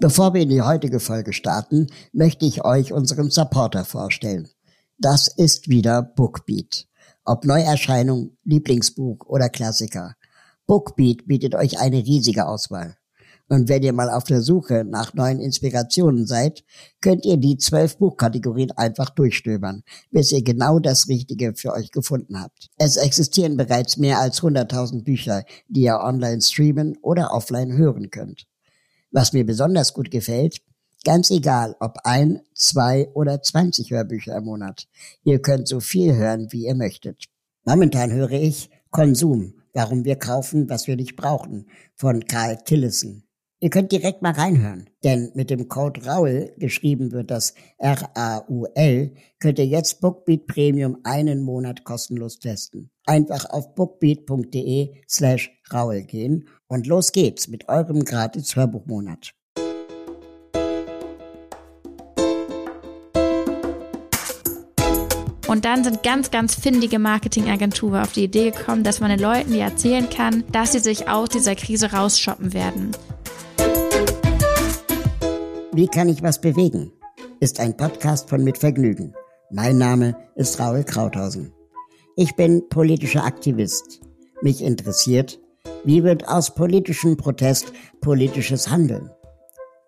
Bevor wir in die heutige Folge starten, möchte ich euch unseren Supporter vorstellen. Das ist wieder Bookbeat. Ob Neuerscheinung, Lieblingsbuch oder Klassiker. Bookbeat bietet euch eine riesige Auswahl. Und wenn ihr mal auf der Suche nach neuen Inspirationen seid, könnt ihr die zwölf Buchkategorien einfach durchstöbern, bis ihr genau das Richtige für euch gefunden habt. Es existieren bereits mehr als 100.000 Bücher, die ihr online streamen oder offline hören könnt. Was mir besonders gut gefällt, ganz egal ob ein, zwei oder 20 Hörbücher im Monat. Ihr könnt so viel hören, wie ihr möchtet. Momentan höre ich Konsum, warum wir kaufen, was wir nicht brauchen, von Karl Tillison. Ihr könnt direkt mal reinhören, denn mit dem Code RAUL, geschrieben wird das R-A-U-L, könnt ihr jetzt Bookbeat Premium einen Monat kostenlos testen. Einfach auf bookbeat.de slash RAUL gehen und los geht's mit eurem gratis Hörbuchmonat. Und dann sind ganz, ganz findige Marketingagenturen auf die Idee gekommen, dass man den Leuten ja erzählen kann, dass sie sich aus dieser Krise rausshoppen werden. Wie kann ich was bewegen? Ist ein Podcast von Mit Vergnügen. Mein Name ist Raul Krauthausen. Ich bin politischer Aktivist. Mich interessiert, wie wird aus politischem Protest politisches Handeln?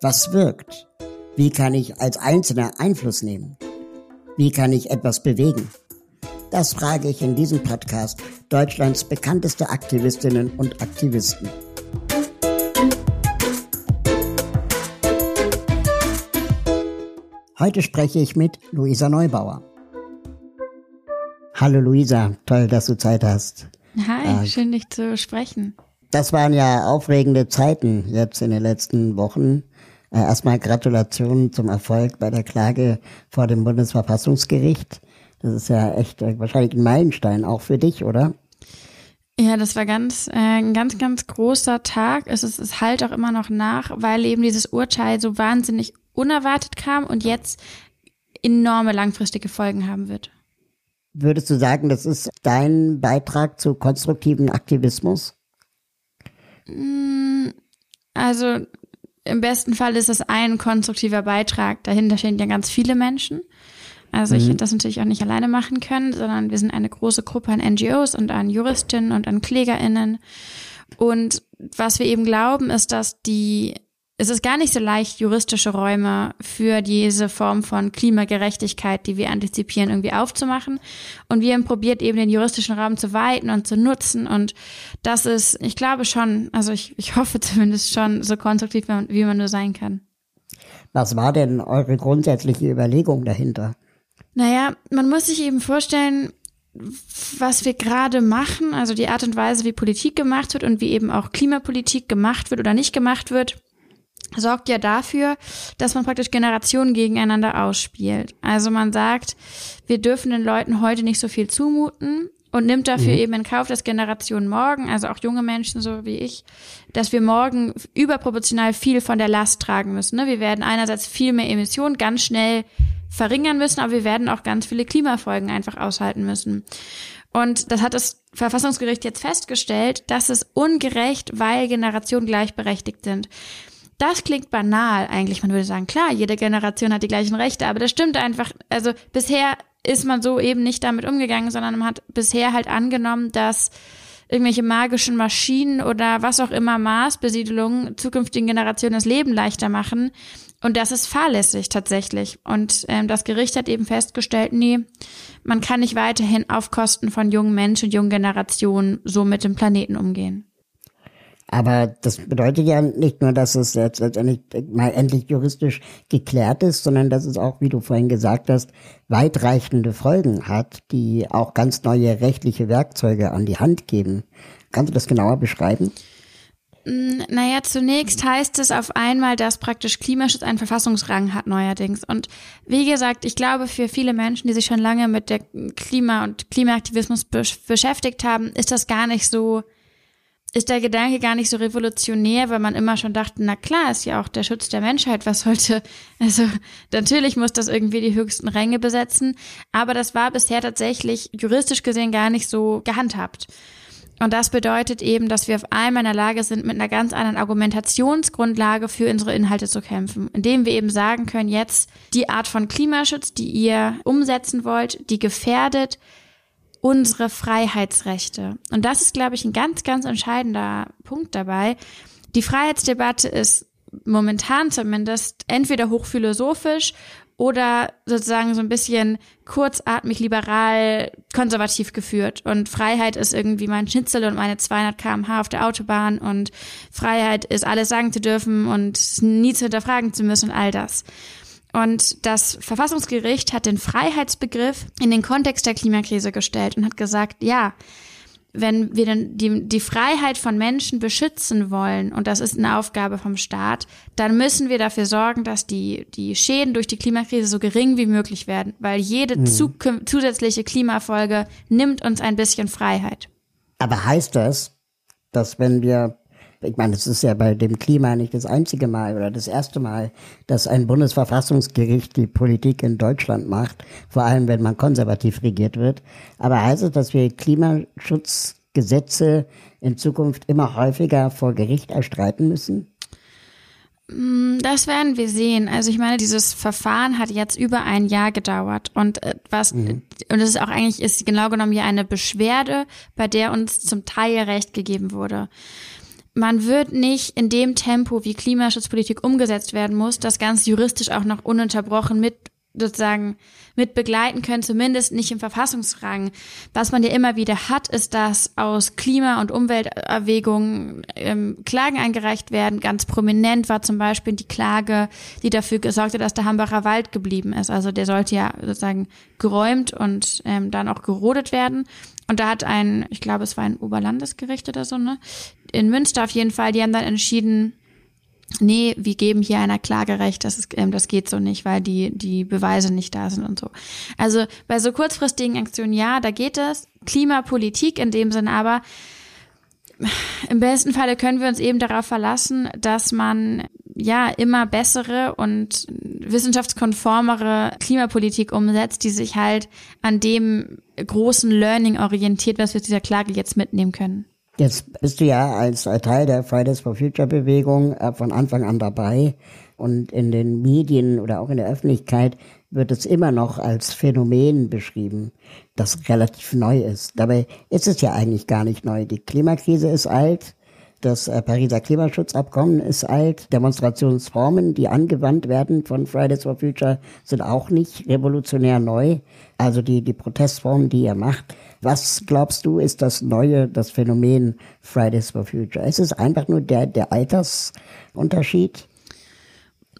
Was wirkt? Wie kann ich als Einzelner Einfluss nehmen? Wie kann ich etwas bewegen? Das frage ich in diesem Podcast Deutschlands bekannteste Aktivistinnen und Aktivisten. Heute spreche ich mit Luisa Neubauer. Hallo Luisa, toll, dass du Zeit hast. Hi, äh, schön dich zu sprechen. Das waren ja aufregende Zeiten jetzt in den letzten Wochen. Äh, erstmal Gratulation zum Erfolg bei der Klage vor dem Bundesverfassungsgericht. Das ist ja echt äh, wahrscheinlich ein Meilenstein auch für dich, oder? Ja, das war ganz, äh, ein ganz, ganz großer Tag. Es, ist, es halt auch immer noch nach, weil eben dieses Urteil so wahnsinnig unerwartet kam und jetzt enorme langfristige Folgen haben wird. Würdest du sagen, das ist dein Beitrag zu konstruktiven Aktivismus? Mm, also im besten Fall ist es ein konstruktiver Beitrag. Dahinter stehen ja ganz viele Menschen. Also ich mhm. hätte das natürlich auch nicht alleine machen können, sondern wir sind eine große Gruppe an NGOs und an Juristinnen und an KlägerInnen. Und was wir eben glauben, ist, dass die es ist gar nicht so leicht, juristische Räume für diese Form von Klimagerechtigkeit, die wir antizipieren, irgendwie aufzumachen. Und wir haben probiert, eben den juristischen Raum zu weiten und zu nutzen. Und das ist, ich glaube schon, also ich, ich hoffe zumindest schon so konstruktiv, wie man nur sein kann. Was war denn eure grundsätzliche Überlegung dahinter? Naja, man muss sich eben vorstellen, was wir gerade machen, also die Art und Weise, wie Politik gemacht wird und wie eben auch Klimapolitik gemacht wird oder nicht gemacht wird, sorgt ja dafür, dass man praktisch Generationen gegeneinander ausspielt. Also man sagt, wir dürfen den Leuten heute nicht so viel zumuten und nimmt dafür mhm. eben in Kauf, dass Generationen morgen, also auch junge Menschen so wie ich, dass wir morgen überproportional viel von der Last tragen müssen. Ne? Wir werden einerseits viel mehr Emissionen ganz schnell verringern müssen, aber wir werden auch ganz viele Klimafolgen einfach aushalten müssen. Und das hat das Verfassungsgericht jetzt festgestellt, dass es ungerecht, weil Generationen gleichberechtigt sind. Das klingt banal eigentlich. Man würde sagen, klar, jede Generation hat die gleichen Rechte, aber das stimmt einfach. Also bisher ist man so eben nicht damit umgegangen, sondern man hat bisher halt angenommen, dass irgendwelche magischen Maschinen oder was auch immer Maßbesiedelungen zukünftigen Generationen das Leben leichter machen. Und das ist fahrlässig tatsächlich. Und ähm, das Gericht hat eben festgestellt, nee, man kann nicht weiterhin auf Kosten von jungen Menschen jungen Generationen so mit dem Planeten umgehen. Aber das bedeutet ja nicht nur, dass es jetzt letztendlich mal endlich juristisch geklärt ist, sondern dass es auch, wie du vorhin gesagt hast, weitreichende Folgen hat, die auch ganz neue rechtliche Werkzeuge an die Hand geben. Kannst du das genauer beschreiben? Mm, naja, zunächst heißt es auf einmal, dass praktisch Klimaschutz einen Verfassungsrang hat neuerdings. Und wie gesagt, ich glaube, für viele Menschen, die sich schon lange mit der Klima- und Klimaaktivismus beschäftigt haben, ist das gar nicht so ist der Gedanke gar nicht so revolutionär, weil man immer schon dachte, na klar, ist ja auch der Schutz der Menschheit, was sollte, also natürlich muss das irgendwie die höchsten Ränge besetzen, aber das war bisher tatsächlich juristisch gesehen gar nicht so gehandhabt. Und das bedeutet eben, dass wir auf einmal in der Lage sind, mit einer ganz anderen Argumentationsgrundlage für unsere Inhalte zu kämpfen, indem wir eben sagen können, jetzt die Art von Klimaschutz, die ihr umsetzen wollt, die gefährdet unsere Freiheitsrechte. Und das ist, glaube ich, ein ganz, ganz entscheidender Punkt dabei. Die Freiheitsdebatte ist momentan zumindest entweder hochphilosophisch oder sozusagen so ein bisschen kurzatmig liberal konservativ geführt. Und Freiheit ist irgendwie mein Schnitzel und meine 200 kmh auf der Autobahn und Freiheit ist alles sagen zu dürfen und nie zu hinterfragen zu müssen und all das. Und das Verfassungsgericht hat den Freiheitsbegriff in den Kontext der Klimakrise gestellt und hat gesagt, ja, wenn wir dann die, die Freiheit von Menschen beschützen wollen, und das ist eine Aufgabe vom Staat, dann müssen wir dafür sorgen, dass die, die Schäden durch die Klimakrise so gering wie möglich werden, weil jede hm. zusätzliche Klimafolge nimmt uns ein bisschen Freiheit. Aber heißt das, dass wenn wir ich meine, es ist ja bei dem Klima nicht das einzige Mal oder das erste Mal, dass ein Bundesverfassungsgericht die Politik in Deutschland macht, vor allem wenn man konservativ regiert wird. Aber heißt es, dass wir Klimaschutzgesetze in Zukunft immer häufiger vor Gericht erstreiten müssen? Mm, das werden wir sehen. Also ich meine, dieses Verfahren hat jetzt über ein Jahr gedauert und äh, was mhm. und es ist auch eigentlich ist genau genommen hier eine Beschwerde, bei der uns zum Teil Recht gegeben wurde man wird nicht in dem Tempo, wie Klimaschutzpolitik umgesetzt werden muss, das ganz juristisch auch noch ununterbrochen mit sozusagen mit begleiten können, zumindest nicht im Verfassungsrang. Was man ja immer wieder hat, ist, dass aus Klima- und Umwelterwägungen ähm, Klagen eingereicht werden. Ganz prominent war zum Beispiel die Klage, die dafür gesorgt hat, dass der Hambacher Wald geblieben ist. Also der sollte ja sozusagen geräumt und ähm, dann auch gerodet werden. Und da hat ein, ich glaube, es war ein Oberlandesgericht oder so, ne? In Münster auf jeden Fall, die haben dann entschieden, nee, wir geben hier einer Klagerecht, das, ist, ähm, das geht so nicht, weil die, die Beweise nicht da sind und so. Also bei so kurzfristigen Aktionen, ja, da geht es. Klimapolitik in dem Sinn aber, im besten Falle können wir uns eben darauf verlassen, dass man ja immer bessere und wissenschaftskonformere Klimapolitik umsetzt, die sich halt an dem großen Learning orientiert, was wir aus dieser Klage jetzt mitnehmen können. Jetzt bist du ja als Teil der Fridays for Future Bewegung äh, von Anfang an dabei und in den Medien oder auch in der Öffentlichkeit wird es immer noch als Phänomen beschrieben, das relativ neu ist. Dabei ist es ja eigentlich gar nicht neu. Die Klimakrise ist alt, das äh, Pariser Klimaschutzabkommen ist alt. Demonstrationsformen, die angewandt werden von Fridays for Future, sind auch nicht revolutionär neu. Also die, die Protestformen, die ihr macht. Was glaubst du, ist das neue, das Phänomen Fridays for Future? Ist es einfach nur der, der Altersunterschied?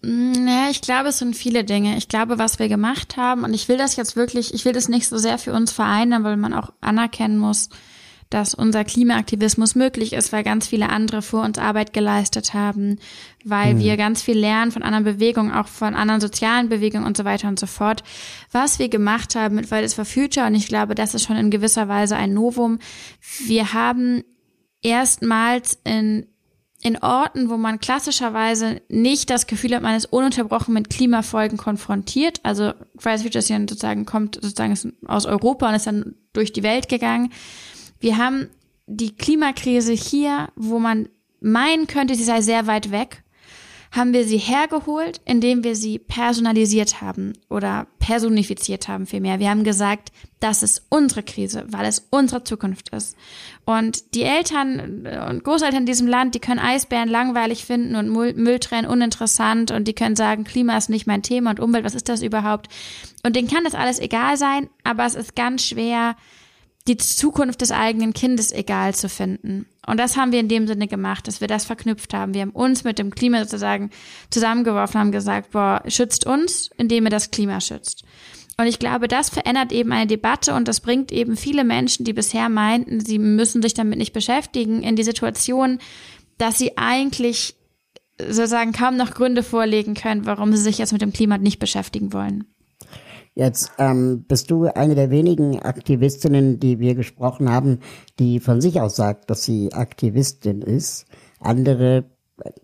Naja, ich glaube, es sind viele Dinge. Ich glaube, was wir gemacht haben, und ich will das jetzt wirklich, ich will das nicht so sehr für uns vereinen, weil man auch anerkennen muss, dass unser Klimaaktivismus möglich ist, weil ganz viele andere vor uns Arbeit geleistet haben, weil mhm. wir ganz viel lernen von anderen Bewegungen, auch von anderen sozialen Bewegungen und so weiter und so fort. Was wir gemacht haben mit Fridays for Future, und ich glaube, das ist schon in gewisser Weise ein Novum, wir haben erstmals in in Orten, wo man klassischerweise nicht das Gefühl hat, man ist ununterbrochen mit Klimafolgen konfrontiert. Also Fridays for Future ist ja sozusagen, kommt sozusagen aus Europa und ist dann durch die Welt gegangen. Wir haben die Klimakrise hier, wo man meinen könnte, sie sei sehr weit weg, haben wir sie hergeholt, indem wir sie personalisiert haben oder personifiziert haben vielmehr. Wir haben gesagt, das ist unsere Krise, weil es unsere Zukunft ist. Und die Eltern und Großeltern in diesem Land, die können Eisbären langweilig finden und Müll trennen uninteressant und die können sagen, Klima ist nicht mein Thema und Umwelt, was ist das überhaupt? Und denen kann das alles egal sein, aber es ist ganz schwer, die Zukunft des eigenen Kindes egal zu finden. Und das haben wir in dem Sinne gemacht, dass wir das verknüpft haben. Wir haben uns mit dem Klima sozusagen zusammengeworfen, haben gesagt, boah, schützt uns, indem ihr das Klima schützt. Und ich glaube, das verändert eben eine Debatte und das bringt eben viele Menschen, die bisher meinten, sie müssen sich damit nicht beschäftigen, in die Situation, dass sie eigentlich sozusagen kaum noch Gründe vorlegen können, warum sie sich jetzt mit dem Klima nicht beschäftigen wollen. Jetzt ähm, bist du eine der wenigen Aktivistinnen, die wir gesprochen haben, die von sich aus sagt, dass sie Aktivistin ist. Andere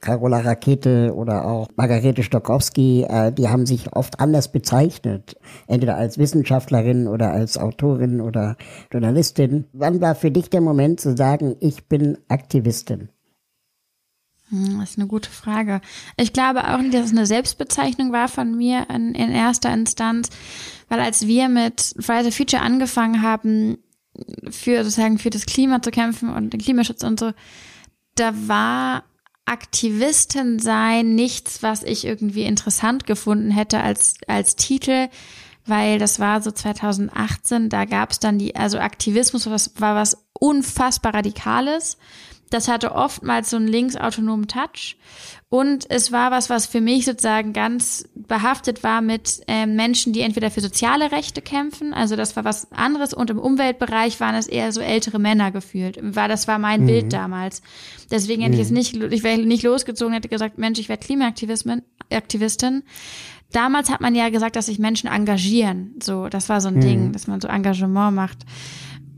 Carola Rakete oder auch Margarete Stokowski, äh, die haben sich oft anders bezeichnet, entweder als Wissenschaftlerin oder als Autorin oder Journalistin. Wann war für dich der Moment zu sagen, ich bin Aktivistin? Hm, das ist eine gute Frage. Ich glaube auch nicht, dass es eine Selbstbezeichnung war von mir in, in erster Instanz, weil als wir mit Fridays Future angefangen haben, für sozusagen für das Klima zu kämpfen und den Klimaschutz und so, da war Aktivistin sein nichts, was ich irgendwie interessant gefunden hätte als, als Titel, weil das war so 2018, da gab es dann die, also Aktivismus was, war was unfassbar Radikales. Das hatte oftmals so einen linksautonomen Touch. Und es war was, was für mich sozusagen ganz behaftet war mit äh, Menschen, die entweder für soziale Rechte kämpfen, also das war was anderes, und im Umweltbereich waren es eher so ältere Männer gefühlt. War, das war mein mhm. Bild damals. Deswegen hätte mhm. ich es nicht, ich wäre nicht losgezogen, hätte gesagt, Mensch, ich werde Klimaaktivistin. Aktivistin. Damals hat man ja gesagt, dass sich Menschen engagieren. So, das war so ein mhm. Ding, dass man so Engagement macht.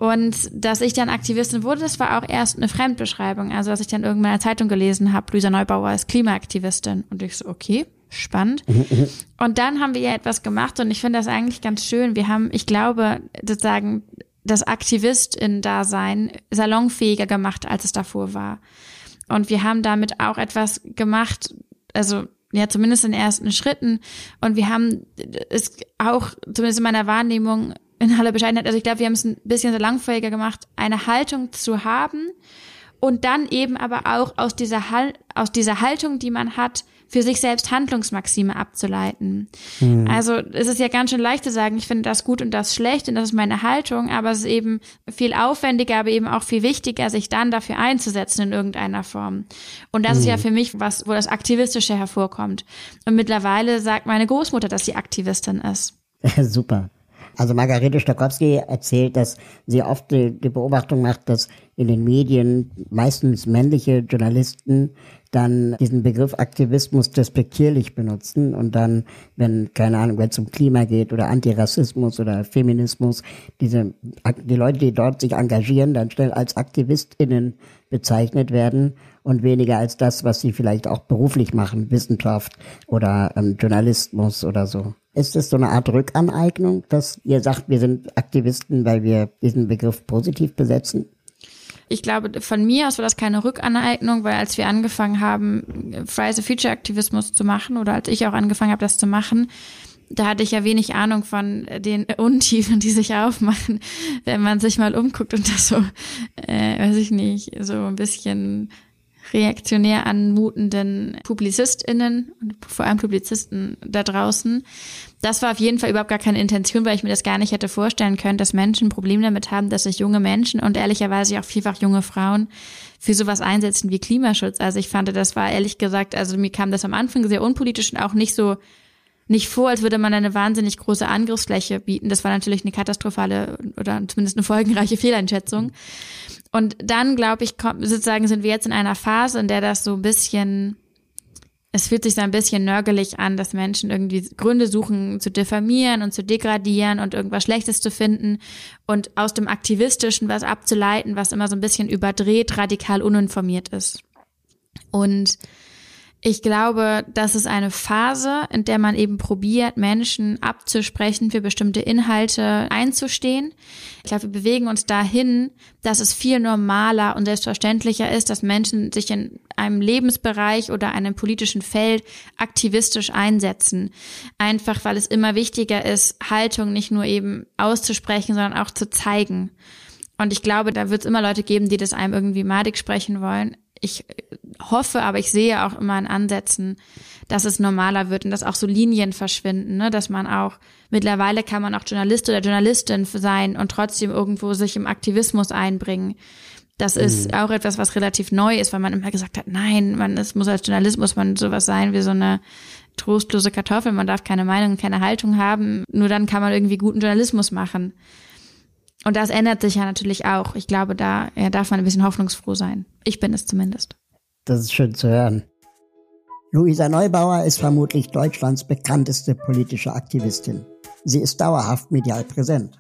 Und dass ich dann Aktivistin wurde, das war auch erst eine Fremdbeschreibung. Also, dass ich dann irgendwann in der Zeitung gelesen habe, Luisa Neubauer ist Klimaaktivistin. Und ich so, okay, spannend. und dann haben wir ja etwas gemacht und ich finde das eigentlich ganz schön. Wir haben, ich glaube, sozusagen das Aktivistin-Dasein salonfähiger gemacht, als es davor war. Und wir haben damit auch etwas gemacht, also ja, zumindest in ersten Schritten. Und wir haben es auch, zumindest in meiner Wahrnehmung, in aller Bescheidenheit, also ich glaube, wir haben es ein bisschen so langfähiger gemacht, eine Haltung zu haben und dann eben aber auch aus dieser, Hal aus dieser Haltung, die man hat, für sich selbst Handlungsmaxime abzuleiten. Mhm. Also es ist ja ganz schön leicht zu sagen, ich finde das gut und das schlecht und das ist meine Haltung, aber es ist eben viel aufwendiger, aber eben auch viel wichtiger, sich dann dafür einzusetzen in irgendeiner Form. Und das mhm. ist ja mhm. für mich was, wo das Aktivistische hervorkommt. Und mittlerweile sagt meine Großmutter, dass sie Aktivistin ist. Super. Also Margarete Stokowski erzählt, dass sie oft die, die, Beobachtung macht, dass in den Medien meistens männliche Journalisten dann diesen Begriff Aktivismus despektierlich benutzen und dann, wenn, keine Ahnung, wenn es um Klima geht oder Antirassismus oder Feminismus, diese, die Leute, die dort sich engagieren, dann schnell als AktivistInnen bezeichnet werden und weniger als das, was sie vielleicht auch beruflich machen, Wissenschaft oder ähm, Journalismus oder so. Ist es so eine Art Rückaneignung, dass ihr sagt, wir sind Aktivisten, weil wir diesen Begriff positiv besetzen? Ich glaube, von mir aus war das keine Rückaneignung, weil als wir angefangen haben, Fridays Future Aktivismus zu machen oder als ich auch angefangen habe, das zu machen, da hatte ich ja wenig Ahnung von den Untiefen, die sich aufmachen, wenn man sich mal umguckt und das so, äh, weiß ich nicht, so ein bisschen reaktionär anmutenden PublizistInnen und vor allem Publizisten da draußen. Das war auf jeden Fall überhaupt gar keine Intention, weil ich mir das gar nicht hätte vorstellen können, dass Menschen ein Problem damit haben, dass sich junge Menschen und ehrlicherweise auch vielfach junge Frauen für sowas einsetzen wie Klimaschutz. Also ich fand, das war ehrlich gesagt, also mir kam das am Anfang sehr unpolitisch und auch nicht so nicht vor, als würde man eine wahnsinnig große Angriffsfläche bieten. Das war natürlich eine katastrophale oder zumindest eine folgenreiche Fehleinschätzung. Und dann, glaube ich, kommt, sozusagen sind wir jetzt in einer Phase, in der das so ein bisschen, es fühlt sich so ein bisschen nörgelig an, dass Menschen irgendwie Gründe suchen zu diffamieren und zu degradieren und irgendwas Schlechtes zu finden und aus dem Aktivistischen was abzuleiten, was immer so ein bisschen überdreht, radikal uninformiert ist. Und ich glaube, das ist eine Phase, in der man eben probiert, Menschen abzusprechen, für bestimmte Inhalte einzustehen. Ich glaube, wir bewegen uns dahin, dass es viel normaler und selbstverständlicher ist, dass Menschen sich in einem Lebensbereich oder einem politischen Feld aktivistisch einsetzen. Einfach, weil es immer wichtiger ist, Haltung nicht nur eben auszusprechen, sondern auch zu zeigen. Und ich glaube, da wird es immer Leute geben, die das einem irgendwie madig sprechen wollen ich hoffe, aber ich sehe auch immer in Ansätzen, dass es normaler wird und dass auch so Linien verschwinden, ne? dass man auch, mittlerweile kann man auch Journalist oder Journalistin sein und trotzdem irgendwo sich im Aktivismus einbringen. Das ist mhm. auch etwas, was relativ neu ist, weil man immer gesagt hat, nein, man, es muss als Journalist muss man sowas sein wie so eine trostlose Kartoffel, man darf keine Meinung, keine Haltung haben, nur dann kann man irgendwie guten Journalismus machen. Und das ändert sich ja natürlich auch. Ich glaube, da ja, darf man ein bisschen hoffnungsfroh sein. Ich bin es zumindest. Das ist schön zu hören. Luisa Neubauer ist vermutlich Deutschlands bekannteste politische Aktivistin. Sie ist dauerhaft medial präsent.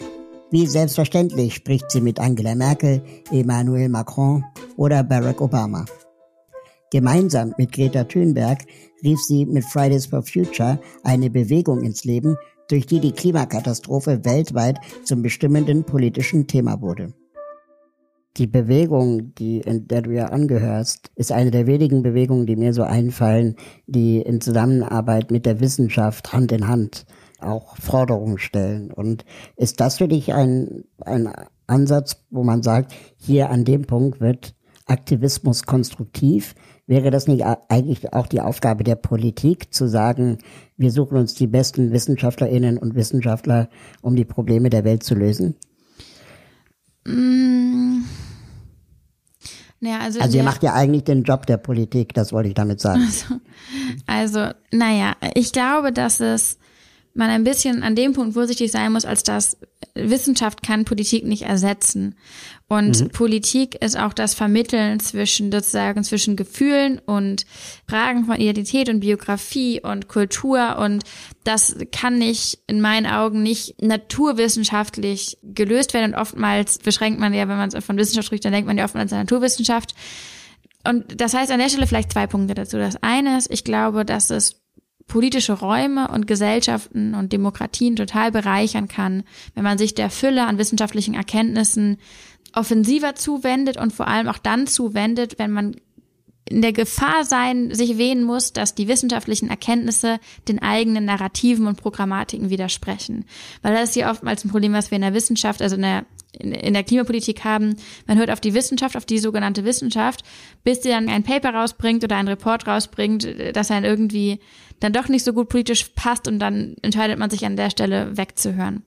Wie selbstverständlich spricht sie mit Angela Merkel, Emmanuel Macron oder Barack Obama. Gemeinsam mit Greta Thunberg rief sie mit Fridays for Future eine Bewegung ins Leben, durch die die Klimakatastrophe weltweit zum bestimmenden politischen Thema wurde. Die Bewegung, die, in der du ja angehörst, ist eine der wenigen Bewegungen, die mir so einfallen, die in Zusammenarbeit mit der Wissenschaft Hand in Hand auch Forderungen stellen. Und ist das für dich ein, ein Ansatz, wo man sagt, hier an dem Punkt wird Aktivismus konstruktiv? Wäre das nicht eigentlich auch die Aufgabe der Politik, zu sagen, wir suchen uns die besten Wissenschaftlerinnen und Wissenschaftler, um die Probleme der Welt zu lösen? Mm. Ja, also, also ihr macht ja eigentlich den Job der Politik, das wollte ich damit sagen. Also, also naja, ich glaube, dass es man ein bisschen an dem Punkt vorsichtig sein muss, als dass Wissenschaft kann Politik nicht ersetzen. Und mhm. Politik ist auch das Vermitteln zwischen sozusagen zwischen Gefühlen und Fragen von Identität und Biografie und Kultur. Und das kann nicht in meinen Augen nicht naturwissenschaftlich gelöst werden. Und oftmals beschränkt man ja, wenn man von Wissenschaft spricht, dann denkt man ja oftmals an Naturwissenschaft. Und das heißt an der Stelle vielleicht zwei Punkte dazu. Das eine ist, ich glaube, dass es politische Räume und Gesellschaften und Demokratien total bereichern kann, wenn man sich der Fülle an wissenschaftlichen Erkenntnissen offensiver zuwendet und vor allem auch dann zuwendet, wenn man in der Gefahr sein, sich wehen muss, dass die wissenschaftlichen Erkenntnisse den eigenen Narrativen und Programmatiken widersprechen. Weil das ist ja oftmals ein Problem, was wir in der Wissenschaft, also in der, in der Klimapolitik haben. Man hört auf die Wissenschaft, auf die sogenannte Wissenschaft, bis sie dann ein Paper rausbringt oder ein Report rausbringt, das einen irgendwie dann doch nicht so gut politisch passt und dann entscheidet man sich an der Stelle wegzuhören.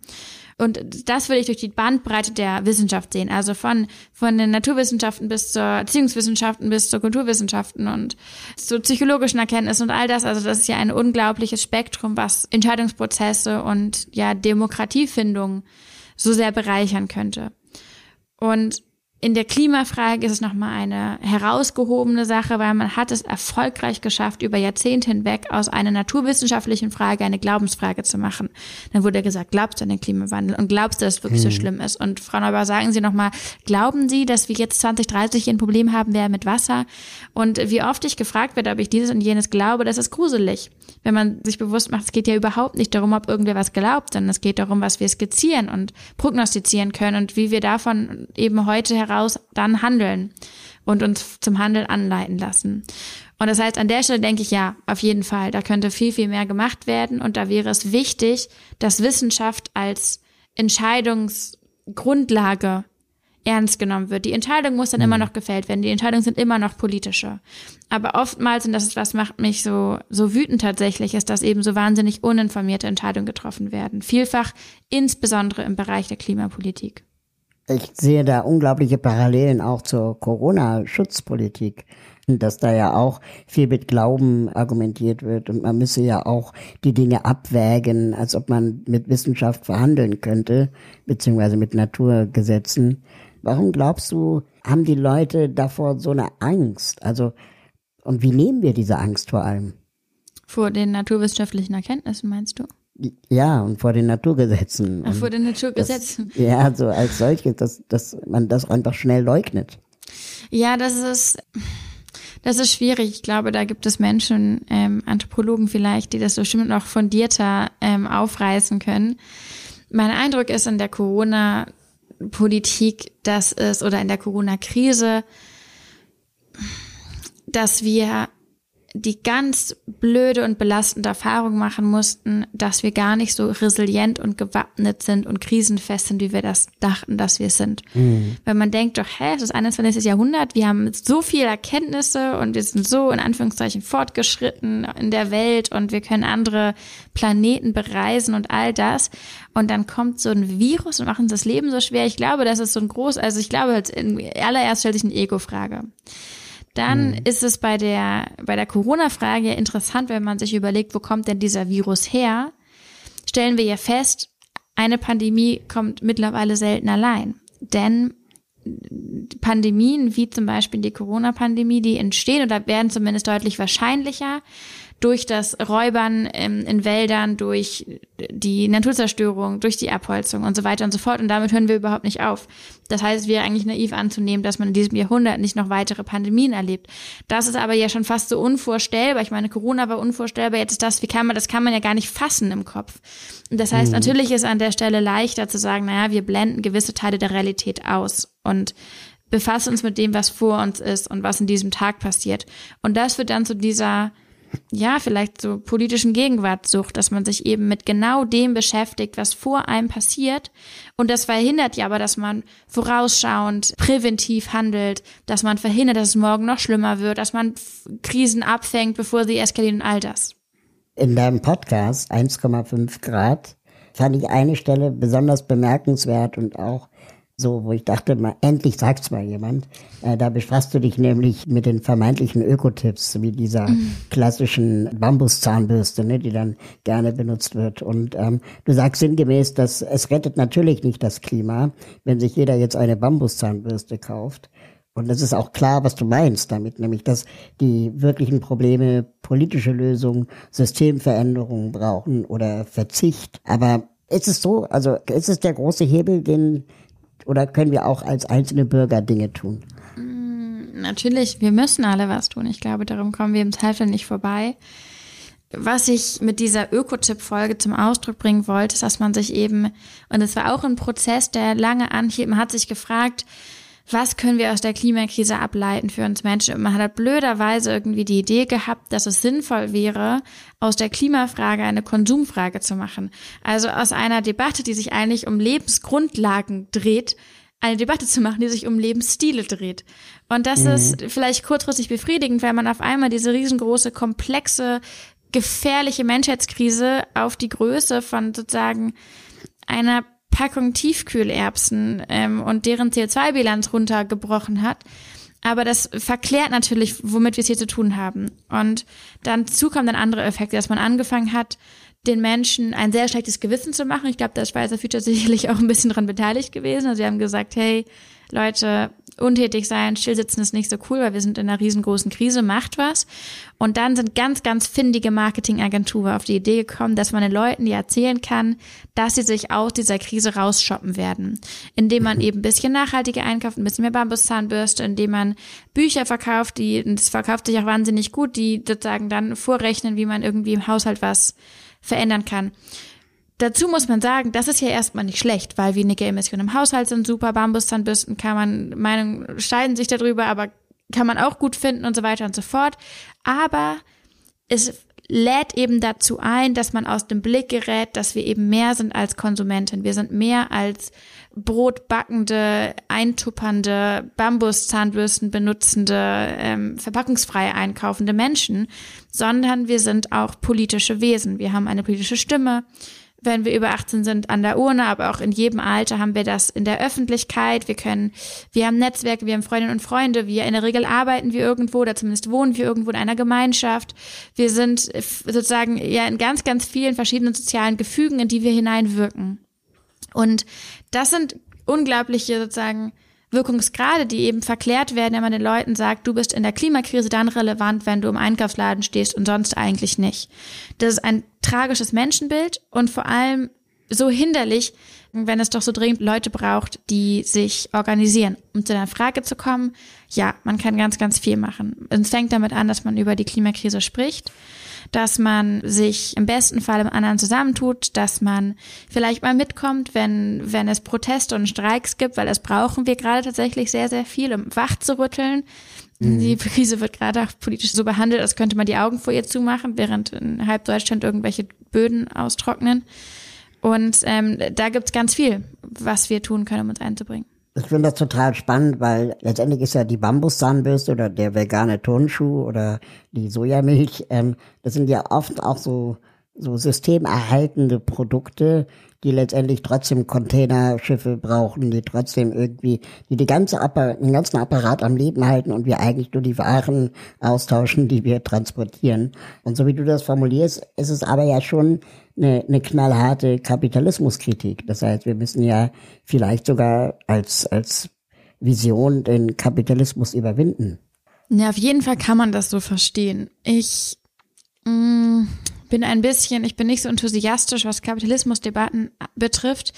Und das würde ich durch die Bandbreite der Wissenschaft sehen. Also von, von den Naturwissenschaften bis zur Erziehungswissenschaften bis zur Kulturwissenschaften und zu psychologischen Erkenntnissen und all das. Also das ist ja ein unglaubliches Spektrum, was Entscheidungsprozesse und ja Demokratiefindung so sehr bereichern könnte. Und in der Klimafrage ist es nochmal eine herausgehobene Sache, weil man hat es erfolgreich geschafft, über Jahrzehnte hinweg aus einer naturwissenschaftlichen Frage eine Glaubensfrage zu machen. Dann wurde gesagt, glaubst du an den Klimawandel und glaubst du, dass es wirklich hm. so schlimm ist? Und Frau Neubauer, sagen Sie nochmal, glauben Sie, dass wir jetzt 2030 ein Problem haben werden mit Wasser? Und wie oft ich gefragt werde, ob ich dieses und jenes glaube, das ist gruselig. Wenn man sich bewusst macht, es geht ja überhaupt nicht darum, ob irgendwer was glaubt, sondern es geht darum, was wir skizzieren und prognostizieren können und wie wir davon eben heute heraus dann handeln und uns zum Handeln anleiten lassen. Und das heißt, an der Stelle denke ich, ja, auf jeden Fall, da könnte viel, viel mehr gemacht werden und da wäre es wichtig, dass Wissenschaft als Entscheidungsgrundlage ernst genommen wird. Die Entscheidung muss dann mhm. immer noch gefällt werden. Die Entscheidungen sind immer noch politische. Aber oftmals, und das ist was macht mich so, so wütend tatsächlich, ist, dass eben so wahnsinnig uninformierte Entscheidungen getroffen werden. Vielfach insbesondere im Bereich der Klimapolitik. Ich sehe da unglaubliche Parallelen auch zur Corona-Schutzpolitik, dass da ja auch viel mit Glauben argumentiert wird und man müsse ja auch die Dinge abwägen, als ob man mit Wissenschaft verhandeln könnte, beziehungsweise mit Naturgesetzen. Warum glaubst du, haben die Leute davor so eine Angst? Also, und wie nehmen wir diese Angst vor allem? Vor den naturwissenschaftlichen Erkenntnissen, meinst du? Ja, und vor den Naturgesetzen. Ach, vor den Naturgesetzen. Das, ja, so als solches, dass, dass man das einfach schnell leugnet. Ja, das ist, das ist schwierig. Ich glaube, da gibt es Menschen, ähm, Anthropologen vielleicht, die das bestimmt noch fundierter ähm, aufreißen können. Mein Eindruck ist in der Corona-Politik, dass es, oder in der Corona-Krise, dass wir die ganz blöde und belastende Erfahrung machen mussten, dass wir gar nicht so resilient und gewappnet sind und krisenfest sind, wie wir das dachten, dass wir sind. Mhm. Wenn man denkt, doch, hä, das ist 21. Jahrhundert, wir haben so viele Erkenntnisse und wir sind so in Anführungszeichen fortgeschritten in der Welt und wir können andere Planeten bereisen und all das. Und dann kommt so ein Virus und macht uns das Leben so schwer. Ich glaube, das ist so ein groß, also ich glaube, in allererst stellt sich eine Ego-Frage. Dann mhm. ist es bei der, bei der Corona-Frage interessant, wenn man sich überlegt, wo kommt denn dieser Virus her? Stellen wir ja fest, eine Pandemie kommt mittlerweile selten allein. Denn Pandemien, wie zum Beispiel die Corona-Pandemie, die entstehen oder werden zumindest deutlich wahrscheinlicher durch das Räubern in, in Wäldern, durch die Naturzerstörung, durch die Abholzung und so weiter und so fort. Und damit hören wir überhaupt nicht auf. Das heißt, es wäre eigentlich naiv anzunehmen, dass man in diesem Jahrhundert nicht noch weitere Pandemien erlebt. Das ist aber ja schon fast so unvorstellbar. Ich meine, Corona war unvorstellbar. Jetzt ist das, wie kann man, das kann man ja gar nicht fassen im Kopf. Und das heißt, mhm. natürlich ist an der Stelle leichter zu sagen, naja, wir blenden gewisse Teile der Realität aus und befassen uns mit dem, was vor uns ist und was in diesem Tag passiert. Und das wird dann zu dieser ja, vielleicht so politischen Gegenwartssucht, dass man sich eben mit genau dem beschäftigt, was vor einem passiert. Und das verhindert ja aber, dass man vorausschauend präventiv handelt, dass man verhindert, dass es morgen noch schlimmer wird, dass man Krisen abfängt, bevor sie eskalieren und all das. In deinem Podcast 1,5 Grad fand ich eine Stelle besonders bemerkenswert und auch so, wo ich dachte, mal, endlich sagt's mal jemand. Äh, da befasst du dich nämlich mit den vermeintlichen Ökotipps, wie dieser mhm. klassischen Bambuszahnbürste, ne, die dann gerne benutzt wird. Und ähm, du sagst sinngemäß, dass es rettet natürlich nicht das Klima, wenn sich jeder jetzt eine Bambuszahnbürste kauft. Und es ist auch klar, was du meinst damit, nämlich dass die wirklichen Probleme politische Lösungen, Systemveränderungen brauchen oder Verzicht. Aber ist es so, also ist es der große Hebel, den oder können wir auch als einzelne Bürger Dinge tun? Mm, natürlich, wir müssen alle was tun. Ich glaube, darum kommen wir im Zweifel nicht vorbei. Was ich mit dieser Ökotipp-Folge zum Ausdruck bringen wollte, ist, dass man sich eben, und es war auch ein Prozess, der lange anhielt, man hat sich gefragt, was können wir aus der Klimakrise ableiten für uns Menschen? Und man hat halt blöderweise irgendwie die Idee gehabt, dass es sinnvoll wäre, aus der Klimafrage eine Konsumfrage zu machen. Also aus einer Debatte, die sich eigentlich um Lebensgrundlagen dreht, eine Debatte zu machen, die sich um Lebensstile dreht. Und das mhm. ist vielleicht kurzfristig befriedigend, weil man auf einmal diese riesengroße, komplexe, gefährliche Menschheitskrise auf die Größe von sozusagen einer Packung Tiefkühlerbsen ähm, und deren CO2-Bilanz runtergebrochen hat. Aber das verklärt natürlich, womit wir es hier zu tun haben. Und dann zu kommen dann andere Effekte, dass man angefangen hat, den Menschen ein sehr schlechtes Gewissen zu machen. Ich glaube, da ist Schweizer Future sicherlich auch ein bisschen dran beteiligt gewesen. Also sie haben gesagt, hey, Leute, untätig sein, stillsitzen ist nicht so cool, weil wir sind in einer riesengroßen Krise, macht was. Und dann sind ganz, ganz findige Marketingagenturen auf die Idee gekommen, dass man den Leuten die erzählen kann, dass sie sich aus dieser Krise rausshoppen werden. Indem man eben ein bisschen nachhaltiger einkauft, ein bisschen mehr Bambuszahnbürste, indem man Bücher verkauft, die, das verkauft sich auch wahnsinnig gut, die sozusagen dann vorrechnen, wie man irgendwie im Haushalt was verändern kann. Dazu muss man sagen, das ist ja erstmal nicht schlecht, weil weniger Emissionen im Haushalt sind super. Bambuszahnbürsten kann man, Meinungen scheiden sich darüber, aber kann man auch gut finden und so weiter und so fort. Aber es lädt eben dazu ein, dass man aus dem Blick gerät, dass wir eben mehr sind als Konsumentin. Wir sind mehr als brotbackende, eintuppernde, Bambuszahnbürsten benutzende, ähm, verpackungsfrei einkaufende Menschen, sondern wir sind auch politische Wesen. Wir haben eine politische Stimme wenn wir über 18 sind, an der Urne, aber auch in jedem Alter haben wir das in der Öffentlichkeit. Wir können, wir haben Netzwerke, wir haben Freundinnen und Freunde, wir in der Regel arbeiten wir irgendwo oder zumindest wohnen wir irgendwo in einer Gemeinschaft. Wir sind sozusagen ja in ganz, ganz vielen verschiedenen sozialen Gefügen, in die wir hineinwirken. Und das sind unglaubliche sozusagen Wirkungsgrade, die eben verklärt werden, wenn man den Leuten sagt, du bist in der Klimakrise dann relevant, wenn du im Einkaufsladen stehst und sonst eigentlich nicht. Das ist ein tragisches Menschenbild und vor allem so hinderlich, wenn es doch so dringend Leute braucht, die sich organisieren. Um zu deiner Frage zu kommen, ja, man kann ganz, ganz viel machen. Es fängt damit an, dass man über die Klimakrise spricht dass man sich im besten Fall im anderen zusammentut, dass man vielleicht mal mitkommt, wenn, wenn es Proteste und Streiks gibt, weil das brauchen wir gerade tatsächlich sehr, sehr viel, um wach zu rütteln. Mhm. Die Krise wird gerade auch politisch so behandelt, als könnte man die Augen vor ihr zumachen, während in halb Deutschland irgendwelche Böden austrocknen. Und ähm, da gibt's ganz viel, was wir tun können, um uns einzubringen. Ich finde das total spannend, weil letztendlich ist ja die Bambuszahnbürste oder der vegane Turnschuh oder die Sojamilch, ähm, das sind ja oft auch so, so systemerhaltende Produkte, die letztendlich trotzdem Containerschiffe brauchen, die trotzdem irgendwie, die die ganze den ganzen Apparat am Leben halten und wir eigentlich nur die Waren austauschen, die wir transportieren. Und so wie du das formulierst, ist es aber ja schon eine, eine knallharte Kapitalismuskritik. Das heißt, wir müssen ja vielleicht sogar als, als Vision den Kapitalismus überwinden. Ja, auf jeden Fall kann man das so verstehen. Ich Mm, bin ein bisschen, ich bin nicht so enthusiastisch, was Kapitalismusdebatten betrifft.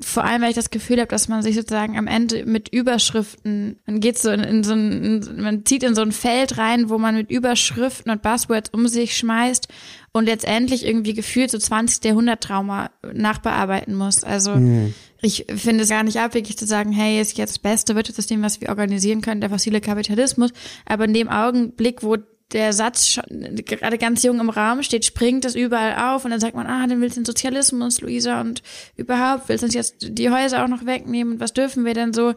Vor allem, weil ich das Gefühl habe, dass man sich sozusagen am Ende mit Überschriften, man geht so in, in so ein, man zieht in so ein Feld rein, wo man mit Überschriften und Buzzwords um sich schmeißt und letztendlich irgendwie gefühlt so 20 Jahrhundert-Trauma nachbearbeiten muss. Also mhm. ich finde es gar nicht abwegig zu sagen, hey, ist jetzt das beste Wirtschaftssystem, was wir organisieren können, der fossile Kapitalismus. Aber in dem Augenblick, wo der Satz gerade ganz jung im Raum steht, springt das überall auf und dann sagt man, ah, dann willst du den Sozialismus, Luisa, und überhaupt willst du uns jetzt die Häuser auch noch wegnehmen und was dürfen wir denn so?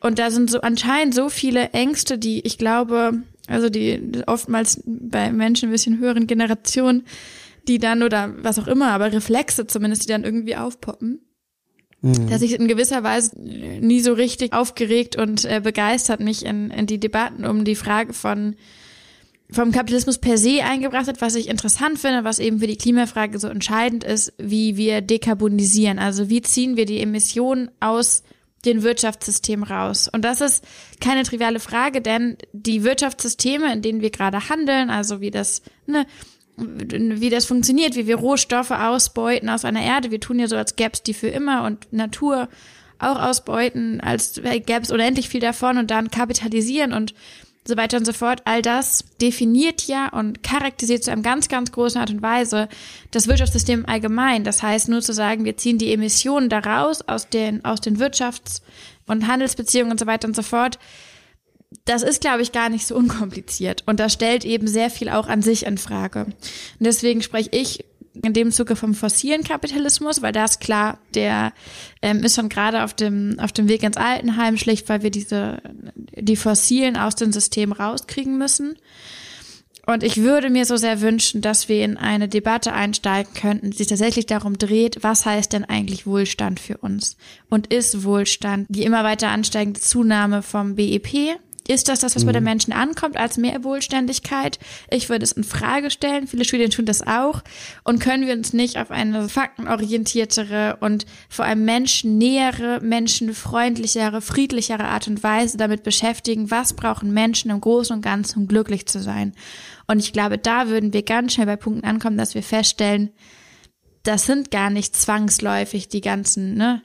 Und da sind so anscheinend so viele Ängste, die ich glaube, also die oftmals bei Menschen ein bisschen höheren Generationen, die dann oder was auch immer, aber Reflexe zumindest, die dann irgendwie aufpoppen. Mhm. Dass ich in gewisser Weise nie so richtig aufgeregt und äh, begeistert mich in, in die Debatten um die Frage von vom Kapitalismus per se eingebracht hat, was ich interessant finde, was eben für die Klimafrage so entscheidend ist, wie wir dekarbonisieren. Also wie ziehen wir die Emissionen aus den Wirtschaftssystemen raus? Und das ist keine triviale Frage, denn die Wirtschaftssysteme, in denen wir gerade handeln, also wie das, ne, wie das funktioniert, wie wir Rohstoffe ausbeuten aus einer Erde, wir tun ja so, als gäbe es die für immer und Natur auch ausbeuten, als gäbe es unendlich viel davon und dann kapitalisieren und so weiter und so fort. All das definiert ja und charakterisiert zu einem ganz, ganz großen Art und Weise das Wirtschaftssystem allgemein. Das heißt, nur zu sagen, wir ziehen die Emissionen daraus aus den, aus den Wirtschafts- und Handelsbeziehungen und so weiter und so fort. Das ist, glaube ich, gar nicht so unkompliziert. Und das stellt eben sehr viel auch an sich in Frage. Und deswegen spreche ich in dem Zuge vom fossilen Kapitalismus, weil das klar, der ähm, ist schon gerade auf dem auf dem Weg ins Altenheim, schlicht weil wir diese die fossilen aus dem System rauskriegen müssen. Und ich würde mir so sehr wünschen, dass wir in eine Debatte einsteigen könnten, die sich tatsächlich darum dreht, was heißt denn eigentlich Wohlstand für uns? Und ist Wohlstand die immer weiter ansteigende Zunahme vom BEP ist das das, was bei den mhm. Menschen ankommt, als mehr Wohlständigkeit? Ich würde es in Frage stellen. Viele Studien tun das auch. Und können wir uns nicht auf eine faktenorientiertere und vor allem menschennähere, menschenfreundlichere, friedlichere Art und Weise damit beschäftigen, was brauchen Menschen im Großen und Ganzen, um glücklich zu sein? Und ich glaube, da würden wir ganz schnell bei Punkten ankommen, dass wir feststellen, das sind gar nicht zwangsläufig die ganzen, ne,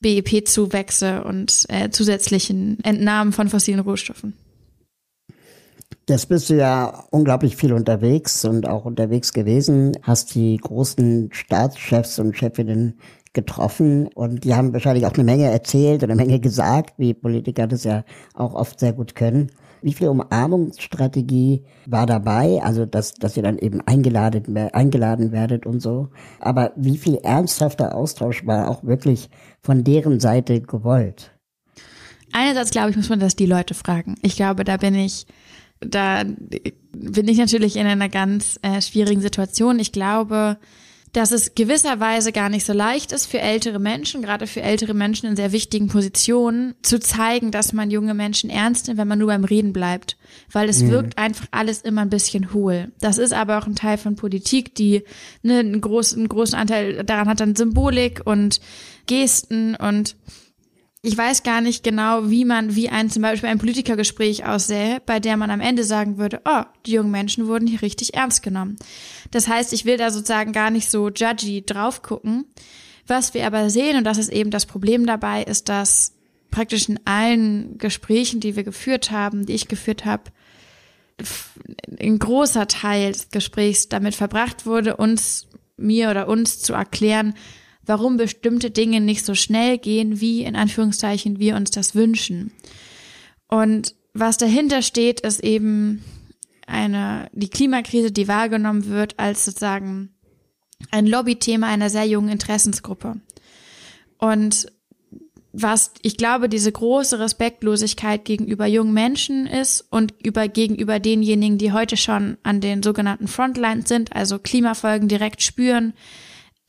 BEP-Zuwächse und äh, zusätzlichen Entnahmen von fossilen Rohstoffen. Jetzt bist du ja unglaublich viel unterwegs und auch unterwegs gewesen, hast die großen Staatschefs und Chefinnen getroffen und die haben wahrscheinlich auch eine Menge erzählt und eine Menge gesagt, wie Politiker das ja auch oft sehr gut können. Wie viel Umarmungsstrategie war dabei? Also, dass, dass ihr dann eben eingeladen, eingeladen werdet und so. Aber wie viel ernsthafter Austausch war auch wirklich von deren Seite gewollt? Einerseits, glaube ich, muss man das die Leute fragen. Ich glaube, da bin ich, da bin ich natürlich in einer ganz äh, schwierigen Situation. Ich glaube, dass es gewisserweise gar nicht so leicht ist für ältere Menschen, gerade für ältere Menschen in sehr wichtigen Positionen, zu zeigen, dass man junge Menschen ernst nimmt, wenn man nur beim Reden bleibt. Weil es mhm. wirkt einfach alles immer ein bisschen hohl. Das ist aber auch ein Teil von Politik, die ne, einen, großen, einen großen Anteil daran hat dann Symbolik und Gesten und ich weiß gar nicht genau, wie man, wie ein zum Beispiel ein Politikergespräch aussähe, bei der man am Ende sagen würde, oh, die jungen Menschen wurden hier richtig ernst genommen. Das heißt, ich will da sozusagen gar nicht so judgy drauf gucken. Was wir aber sehen, und das ist eben das Problem dabei, ist, dass praktisch in allen Gesprächen, die wir geführt haben, die ich geführt habe, ein großer Teil des Gesprächs damit verbracht wurde, uns, mir oder uns zu erklären, warum bestimmte Dinge nicht so schnell gehen, wie in Anführungszeichen wir uns das wünschen. Und was dahinter steht, ist eben eine, die Klimakrise, die wahrgenommen wird als sozusagen ein Lobbythema einer sehr jungen Interessensgruppe. Und was ich glaube, diese große Respektlosigkeit gegenüber jungen Menschen ist und über, gegenüber denjenigen, die heute schon an den sogenannten Frontlines sind, also Klimafolgen direkt spüren,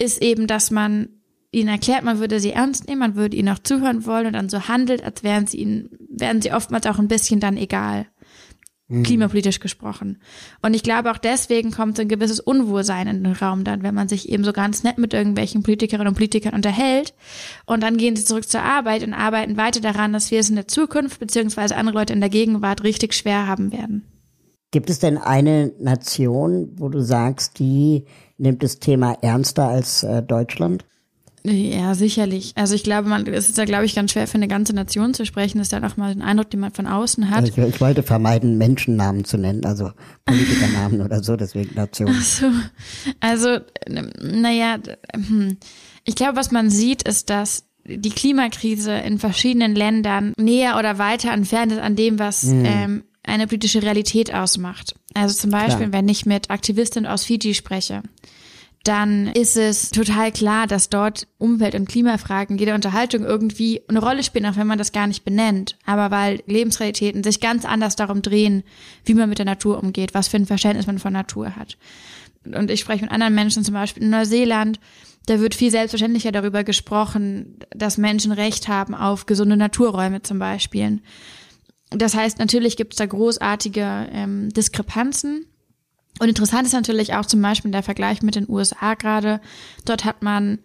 ist eben, dass man ihnen erklärt, man würde sie ernst nehmen, man würde ihnen auch zuhören wollen und dann so handelt, als wären sie ihnen, wären sie oftmals auch ein bisschen dann egal. Mhm. Klimapolitisch gesprochen. Und ich glaube auch deswegen kommt so ein gewisses Unwohlsein in den Raum dann, wenn man sich eben so ganz nett mit irgendwelchen Politikerinnen und Politikern unterhält. Und dann gehen sie zurück zur Arbeit und arbeiten weiter daran, dass wir es in der Zukunft beziehungsweise andere Leute in der Gegenwart richtig schwer haben werden. Gibt es denn eine Nation, wo du sagst, die nimmt das Thema ernster als äh, Deutschland? Ja, sicherlich. Also ich glaube, man, es ist ja, glaube ich, ganz schwer für eine ganze Nation zu sprechen. Das ist dann auch mal ein Eindruck, den man von außen hat. Ich, ich wollte vermeiden, Menschennamen zu nennen, also Politikernamen oder so, deswegen Nation. Ach so. Also, naja, hm. ich glaube, was man sieht, ist, dass die Klimakrise in verschiedenen Ländern näher oder weiter entfernt ist an dem, was hm. ähm, eine politische Realität ausmacht. Also zum Beispiel, Klar. wenn ich mit Aktivistinnen aus Fiji spreche, dann ist es total klar, dass dort Umwelt- und Klimafragen jeder Unterhaltung irgendwie eine Rolle spielen, auch wenn man das gar nicht benennt. Aber weil Lebensrealitäten sich ganz anders darum drehen, wie man mit der Natur umgeht, was für ein Verständnis man von Natur hat. Und ich spreche mit anderen Menschen, zum Beispiel in Neuseeland, da wird viel selbstverständlicher darüber gesprochen, dass Menschen Recht haben auf gesunde Naturräume zum Beispiel. Das heißt, natürlich gibt es da großartige ähm, Diskrepanzen und interessant ist natürlich auch zum Beispiel der Vergleich mit den USA gerade. Dort hat man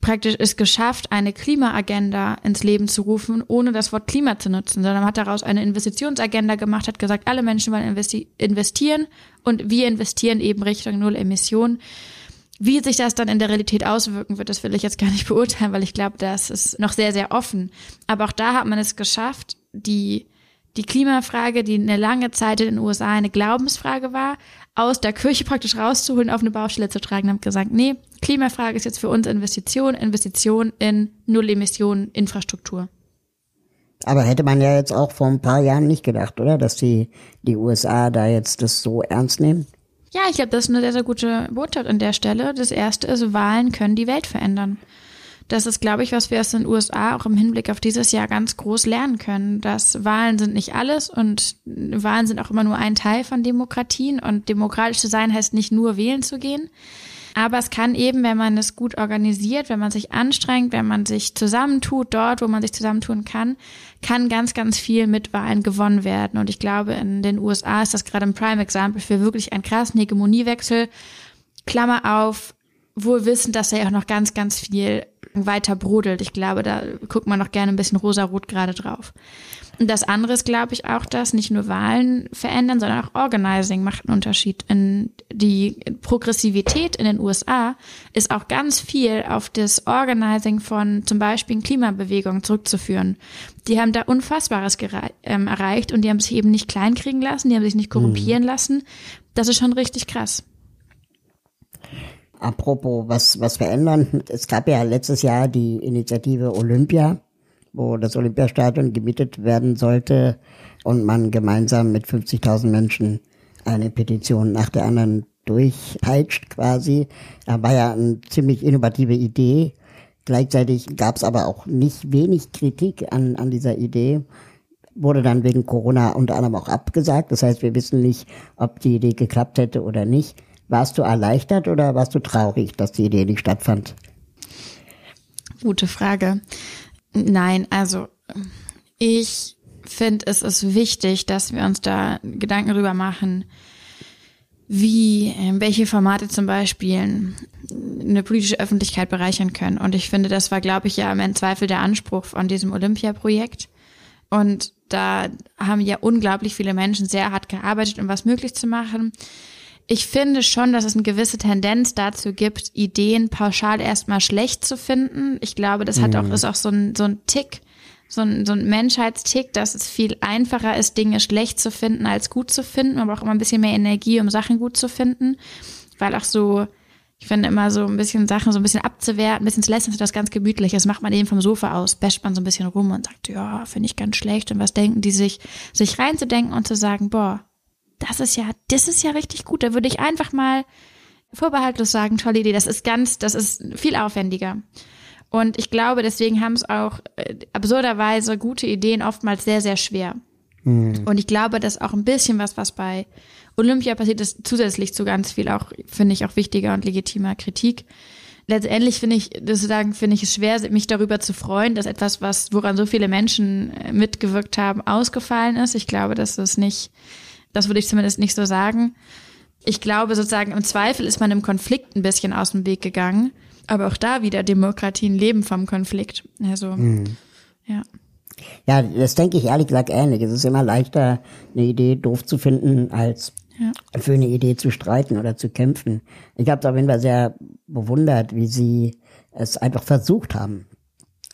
praktisch es geschafft, eine Klimaagenda ins Leben zu rufen, ohne das Wort Klima zu nutzen, sondern man hat daraus eine Investitionsagenda gemacht, hat gesagt, alle Menschen wollen investi investieren und wir investieren eben Richtung Null Emissionen. Wie sich das dann in der Realität auswirken wird, das will ich jetzt gar nicht beurteilen, weil ich glaube, das ist noch sehr, sehr offen. Aber auch da hat man es geschafft, die die Klimafrage, die eine lange Zeit in den USA eine Glaubensfrage war, aus der Kirche praktisch rauszuholen, auf eine Baustelle zu tragen, haben gesagt, nee, Klimafrage ist jetzt für uns Investition, Investition in Null-Emissionen Infrastruktur. Aber hätte man ja jetzt auch vor ein paar Jahren nicht gedacht, oder? Dass die, die USA da jetzt das so ernst nehmen? Ja, ich glaube, das ist eine sehr, sehr gute Botschaft an der Stelle. Das erste ist, Wahlen können die Welt verändern das ist, glaube ich, was wir aus den USA auch im Hinblick auf dieses Jahr ganz groß lernen können, dass Wahlen sind nicht alles und Wahlen sind auch immer nur ein Teil von Demokratien und demokratisch zu sein heißt nicht nur wählen zu gehen. Aber es kann eben, wenn man es gut organisiert, wenn man sich anstrengt, wenn man sich zusammentut, dort, wo man sich zusammentun kann, kann ganz, ganz viel mit Wahlen gewonnen werden. Und ich glaube, in den USA ist das gerade ein Prime-Example für wirklich einen krassen Hegemoniewechsel. Klammer auf, wohl wissen, dass er ja auch noch ganz, ganz viel weiter brodelt. Ich glaube, da guckt man noch gerne ein bisschen rosa-rot gerade drauf. Und das andere ist, glaube ich, auch, dass nicht nur Wahlen verändern, sondern auch Organizing macht einen Unterschied. In die Progressivität in den USA ist auch ganz viel auf das Organizing von zum Beispiel Klimabewegungen zurückzuführen. Die haben da Unfassbares ähm, erreicht und die haben sich eben nicht kleinkriegen lassen, die haben sich nicht korrumpieren mhm. lassen. Das ist schon richtig krass. Apropos, was, was verändern. Es gab ja letztes Jahr die Initiative Olympia, wo das Olympiastadion gemietet werden sollte und man gemeinsam mit 50.000 Menschen eine Petition nach der anderen durchpeitscht quasi. Da war ja eine ziemlich innovative Idee. Gleichzeitig gab es aber auch nicht wenig Kritik an, an dieser Idee. Wurde dann wegen Corona unter anderem auch abgesagt. Das heißt, wir wissen nicht, ob die Idee geklappt hätte oder nicht. Warst du erleichtert oder warst du traurig, dass die Idee nicht stattfand? Gute Frage. Nein, also ich finde, es ist wichtig, dass wir uns da Gedanken darüber machen, wie, ähm, welche Formate zum Beispiel eine politische Öffentlichkeit bereichern können. Und ich finde, das war, glaube ich, ja im Zweifel der Anspruch von diesem Olympia-Projekt. Und da haben ja unglaublich viele Menschen sehr hart gearbeitet, um was möglich zu machen ich finde schon, dass es eine gewisse Tendenz dazu gibt, Ideen pauschal erstmal schlecht zu finden. Ich glaube, das hat auch, mhm. ist auch so ein, so ein Tick, so ein, so ein Menschheitstick, dass es viel einfacher ist, Dinge schlecht zu finden als gut zu finden. Man braucht immer ein bisschen mehr Energie, um Sachen gut zu finden. Weil auch so, ich finde immer so ein bisschen Sachen so ein bisschen abzuwerten, ein bisschen zu lästern, das ganz gemütlich. Das macht man eben vom Sofa aus, basht man so ein bisschen rum und sagt, ja, finde ich ganz schlecht. Und was denken die sich, sich reinzudenken und zu sagen, boah, das ist ja, das ist ja richtig gut. Da würde ich einfach mal vorbehaltlos sagen, tolle Idee. Das ist ganz, das ist viel aufwendiger. Und ich glaube, deswegen haben es auch äh, absurderweise gute Ideen oftmals sehr, sehr schwer. Mhm. Und ich glaube, dass auch ein bisschen was, was bei Olympia passiert ist, zusätzlich zu ganz viel auch, finde ich, auch wichtiger und legitimer Kritik. Letztendlich finde ich, deswegen finde ich es schwer, mich darüber zu freuen, dass etwas, was, woran so viele Menschen äh, mitgewirkt haben, ausgefallen ist. Ich glaube, dass es nicht, das würde ich zumindest nicht so sagen. Ich glaube sozusagen, im Zweifel ist man im Konflikt ein bisschen aus dem Weg gegangen. Aber auch da wieder, Demokratien leben vom Konflikt. Also, mhm. ja. Ja, das denke ich ehrlich gesagt ähnlich. Es ist immer leichter, eine Idee doof zu finden, als ja. für eine Idee zu streiten oder zu kämpfen. Ich habe es auf jeden Fall sehr bewundert, wie sie es einfach versucht haben.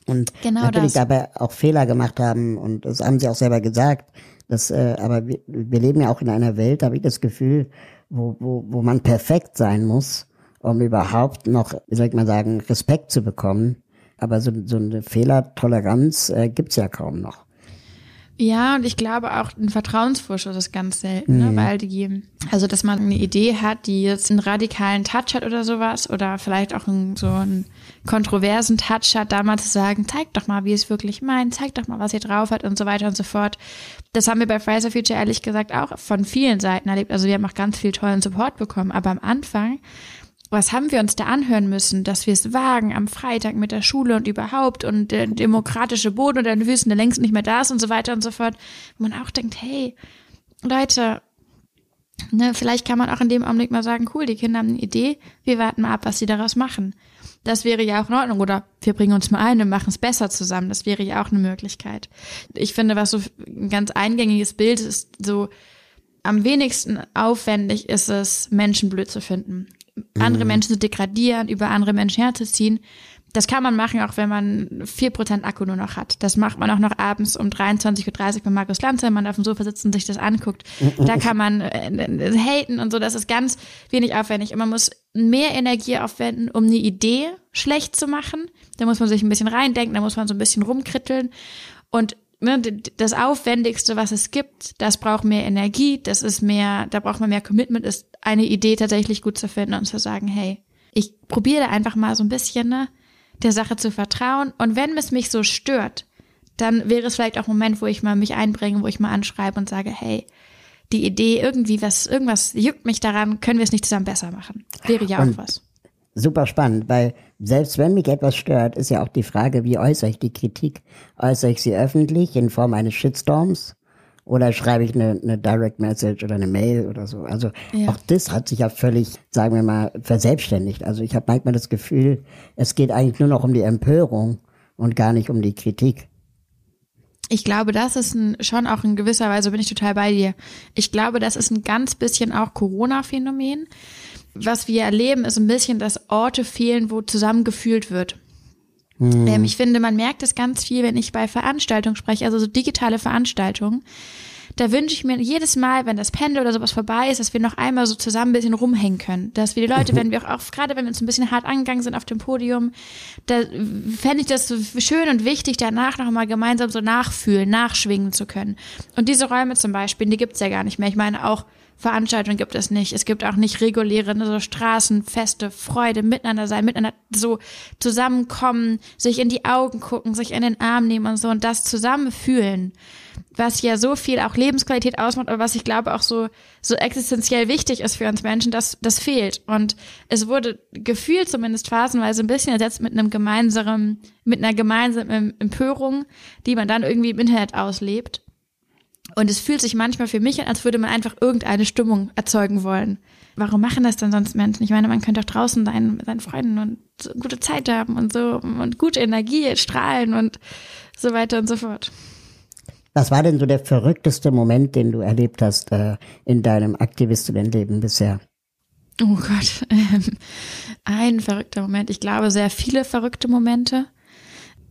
Und genau natürlich das. dabei auch Fehler gemacht haben und das haben sie auch selber gesagt. Das, äh, aber wir, wir leben ja auch in einer Welt, da habe ich das Gefühl, wo, wo, wo man perfekt sein muss, um überhaupt noch, wie soll ich mal sagen, Respekt zu bekommen. Aber so, so eine Fehlertoleranz äh, gibt's ja kaum noch. Ja, und ich glaube auch ein Vertrauensvorschuss ist ganz selten, ne? mhm. ne? weil die, also dass man eine Idee hat, die jetzt einen radikalen Touch hat oder sowas oder vielleicht auch einen, so einen kontroversen Touch hat, da mal zu sagen, zeig doch mal, wie es wirklich meint, zeig doch mal, was ihr drauf hat und so weiter und so fort. Das haben wir bei Fraser Future ehrlich gesagt auch von vielen Seiten erlebt. Also wir haben auch ganz viel tollen Support bekommen, aber am Anfang was haben wir uns da anhören müssen, dass wir es wagen am Freitag mit der Schule und überhaupt und der demokratische Boden und der Wüsten, der längst nicht mehr da ist und so weiter und so fort, man auch denkt, hey, Leute, ne, vielleicht kann man auch in dem Augenblick mal sagen, cool, die Kinder haben eine Idee, wir warten mal ab, was sie daraus machen. Das wäre ja auch in Ordnung. Oder wir bringen uns mal ein und machen es besser zusammen. Das wäre ja auch eine Möglichkeit. Ich finde, was so ein ganz eingängiges Bild ist, so am wenigsten aufwendig ist es, Menschen blöd zu finden andere mhm. Menschen zu degradieren, über andere Menschen herzuziehen. Das kann man machen, auch wenn man vier Prozent Akku nur noch hat. Das macht man auch noch abends um 23.30 Uhr bei Markus Lanz, wenn man auf dem Sofa sitzt und sich das anguckt. Da kann man äh, äh, haten und so. Das ist ganz wenig aufwendig. Und man muss mehr Energie aufwenden, um eine Idee schlecht zu machen. Da muss man sich ein bisschen reindenken, da muss man so ein bisschen rumkritteln. Und ne, das Aufwendigste, was es gibt, das braucht mehr Energie, das ist mehr, da braucht man mehr Commitment, ist eine Idee tatsächlich gut zu finden und zu sagen, hey, ich probiere einfach mal so ein bisschen ne, der Sache zu vertrauen und wenn es mich so stört, dann wäre es vielleicht auch ein Moment, wo ich mal mich einbringe, wo ich mal anschreibe und sage, hey, die Idee irgendwie was, irgendwas juckt mich daran, können wir es nicht zusammen besser machen? Wäre ja auch und was super spannend, weil selbst wenn mich etwas stört, ist ja auch die Frage, wie äußere ich die Kritik? Äußere ich sie öffentlich in Form eines Shitstorms? Oder schreibe ich eine, eine Direct Message oder eine Mail oder so? Also ja. auch das hat sich ja völlig, sagen wir mal, verselbstständigt. Also ich habe manchmal das Gefühl, es geht eigentlich nur noch um die Empörung und gar nicht um die Kritik. Ich glaube, das ist ein, schon auch in gewisser Weise, bin ich total bei dir. Ich glaube, das ist ein ganz bisschen auch Corona-Phänomen was wir erleben, ist ein bisschen, dass Orte fehlen, wo zusammengefühlt wird. Mhm. Ähm, ich finde, man merkt es ganz viel, wenn ich bei Veranstaltungen spreche, also so digitale Veranstaltungen. Da wünsche ich mir jedes Mal, wenn das Pendel oder sowas vorbei ist, dass wir noch einmal so zusammen ein bisschen rumhängen können. Dass wir die Leute, mhm. wenn wir auch, auch gerade wenn wir uns ein bisschen hart angegangen sind auf dem Podium, da fände ich das so schön und wichtig, danach noch mal gemeinsam so nachfühlen, nachschwingen zu können. Und diese Räume zum Beispiel, die gibt's ja gar nicht mehr. Ich meine auch, Veranstaltungen gibt es nicht. Es gibt auch nicht reguläre ne, so Straßenfeste, Freude, miteinander sein, miteinander so zusammenkommen, sich in die Augen gucken, sich in den Arm nehmen und so und das zusammen fühlen, was ja so viel auch Lebensqualität ausmacht, aber was ich glaube auch so so existenziell wichtig ist für uns Menschen, das das fehlt und es wurde gefühlt zumindest phasenweise ein bisschen ersetzt mit einem gemeinsamen mit einer gemeinsamen Empörung, die man dann irgendwie im Internet auslebt und es fühlt sich manchmal für mich an, als würde man einfach irgendeine Stimmung erzeugen wollen. Warum machen das dann sonst Menschen? Ich meine, man könnte auch draußen sein mit seinen Freunden und so gute Zeit haben und so und gute Energie strahlen und so weiter und so fort. Was war denn so der verrückteste Moment, den du erlebt hast äh, in deinem Aktivistinnenleben bisher? Oh Gott, ähm, ein verrückter Moment. Ich glaube, sehr viele verrückte Momente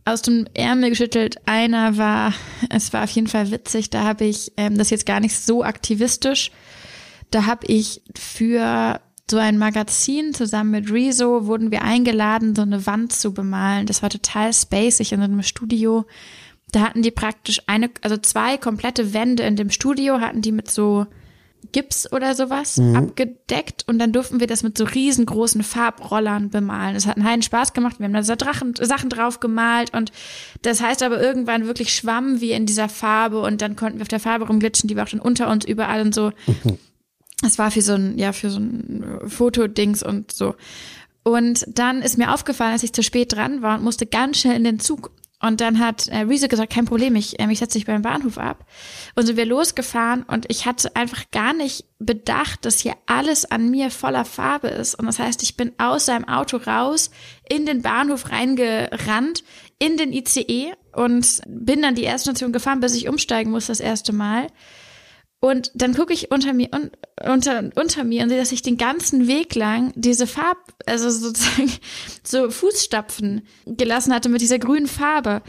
aus dem Ärmel geschüttelt. Einer war, es war auf jeden Fall witzig, da habe ich, ähm, das jetzt gar nicht so aktivistisch, da habe ich für so ein Magazin zusammen mit Rezo wurden wir eingeladen, so eine Wand zu bemalen. Das war total spacig in so einem Studio. Da hatten die praktisch eine, also zwei komplette Wände in dem Studio hatten die mit so Gips oder sowas mhm. abgedeckt und dann durften wir das mit so riesengroßen Farbrollern bemalen. Es hat einen heiden Spaß gemacht. Wir haben da so Drachen, Sachen drauf gemalt und das heißt aber irgendwann wirklich schwamm wir in dieser Farbe und dann konnten wir auf der Farbe rumglitschen, die war auch dann unter uns überall und so. Mhm. Es war für so ein, ja, für so ein Fotodings und so. Und dann ist mir aufgefallen, dass ich zu spät dran war und musste ganz schnell in den Zug und dann hat äh, Reese gesagt, kein Problem, ich, äh, ich setze dich beim Bahnhof ab. Und sind wir losgefahren und ich hatte einfach gar nicht bedacht, dass hier alles an mir voller Farbe ist. Und das heißt, ich bin aus seinem Auto raus, in den Bahnhof reingerannt, in den ICE und bin dann die erste Station gefahren, bis ich umsteigen muss das erste Mal. Und dann gucke ich unter mir und unter, unter mir und sehe, dass ich den ganzen Weg lang diese Farb, also sozusagen so Fußstapfen gelassen hatte mit dieser grünen Farbe.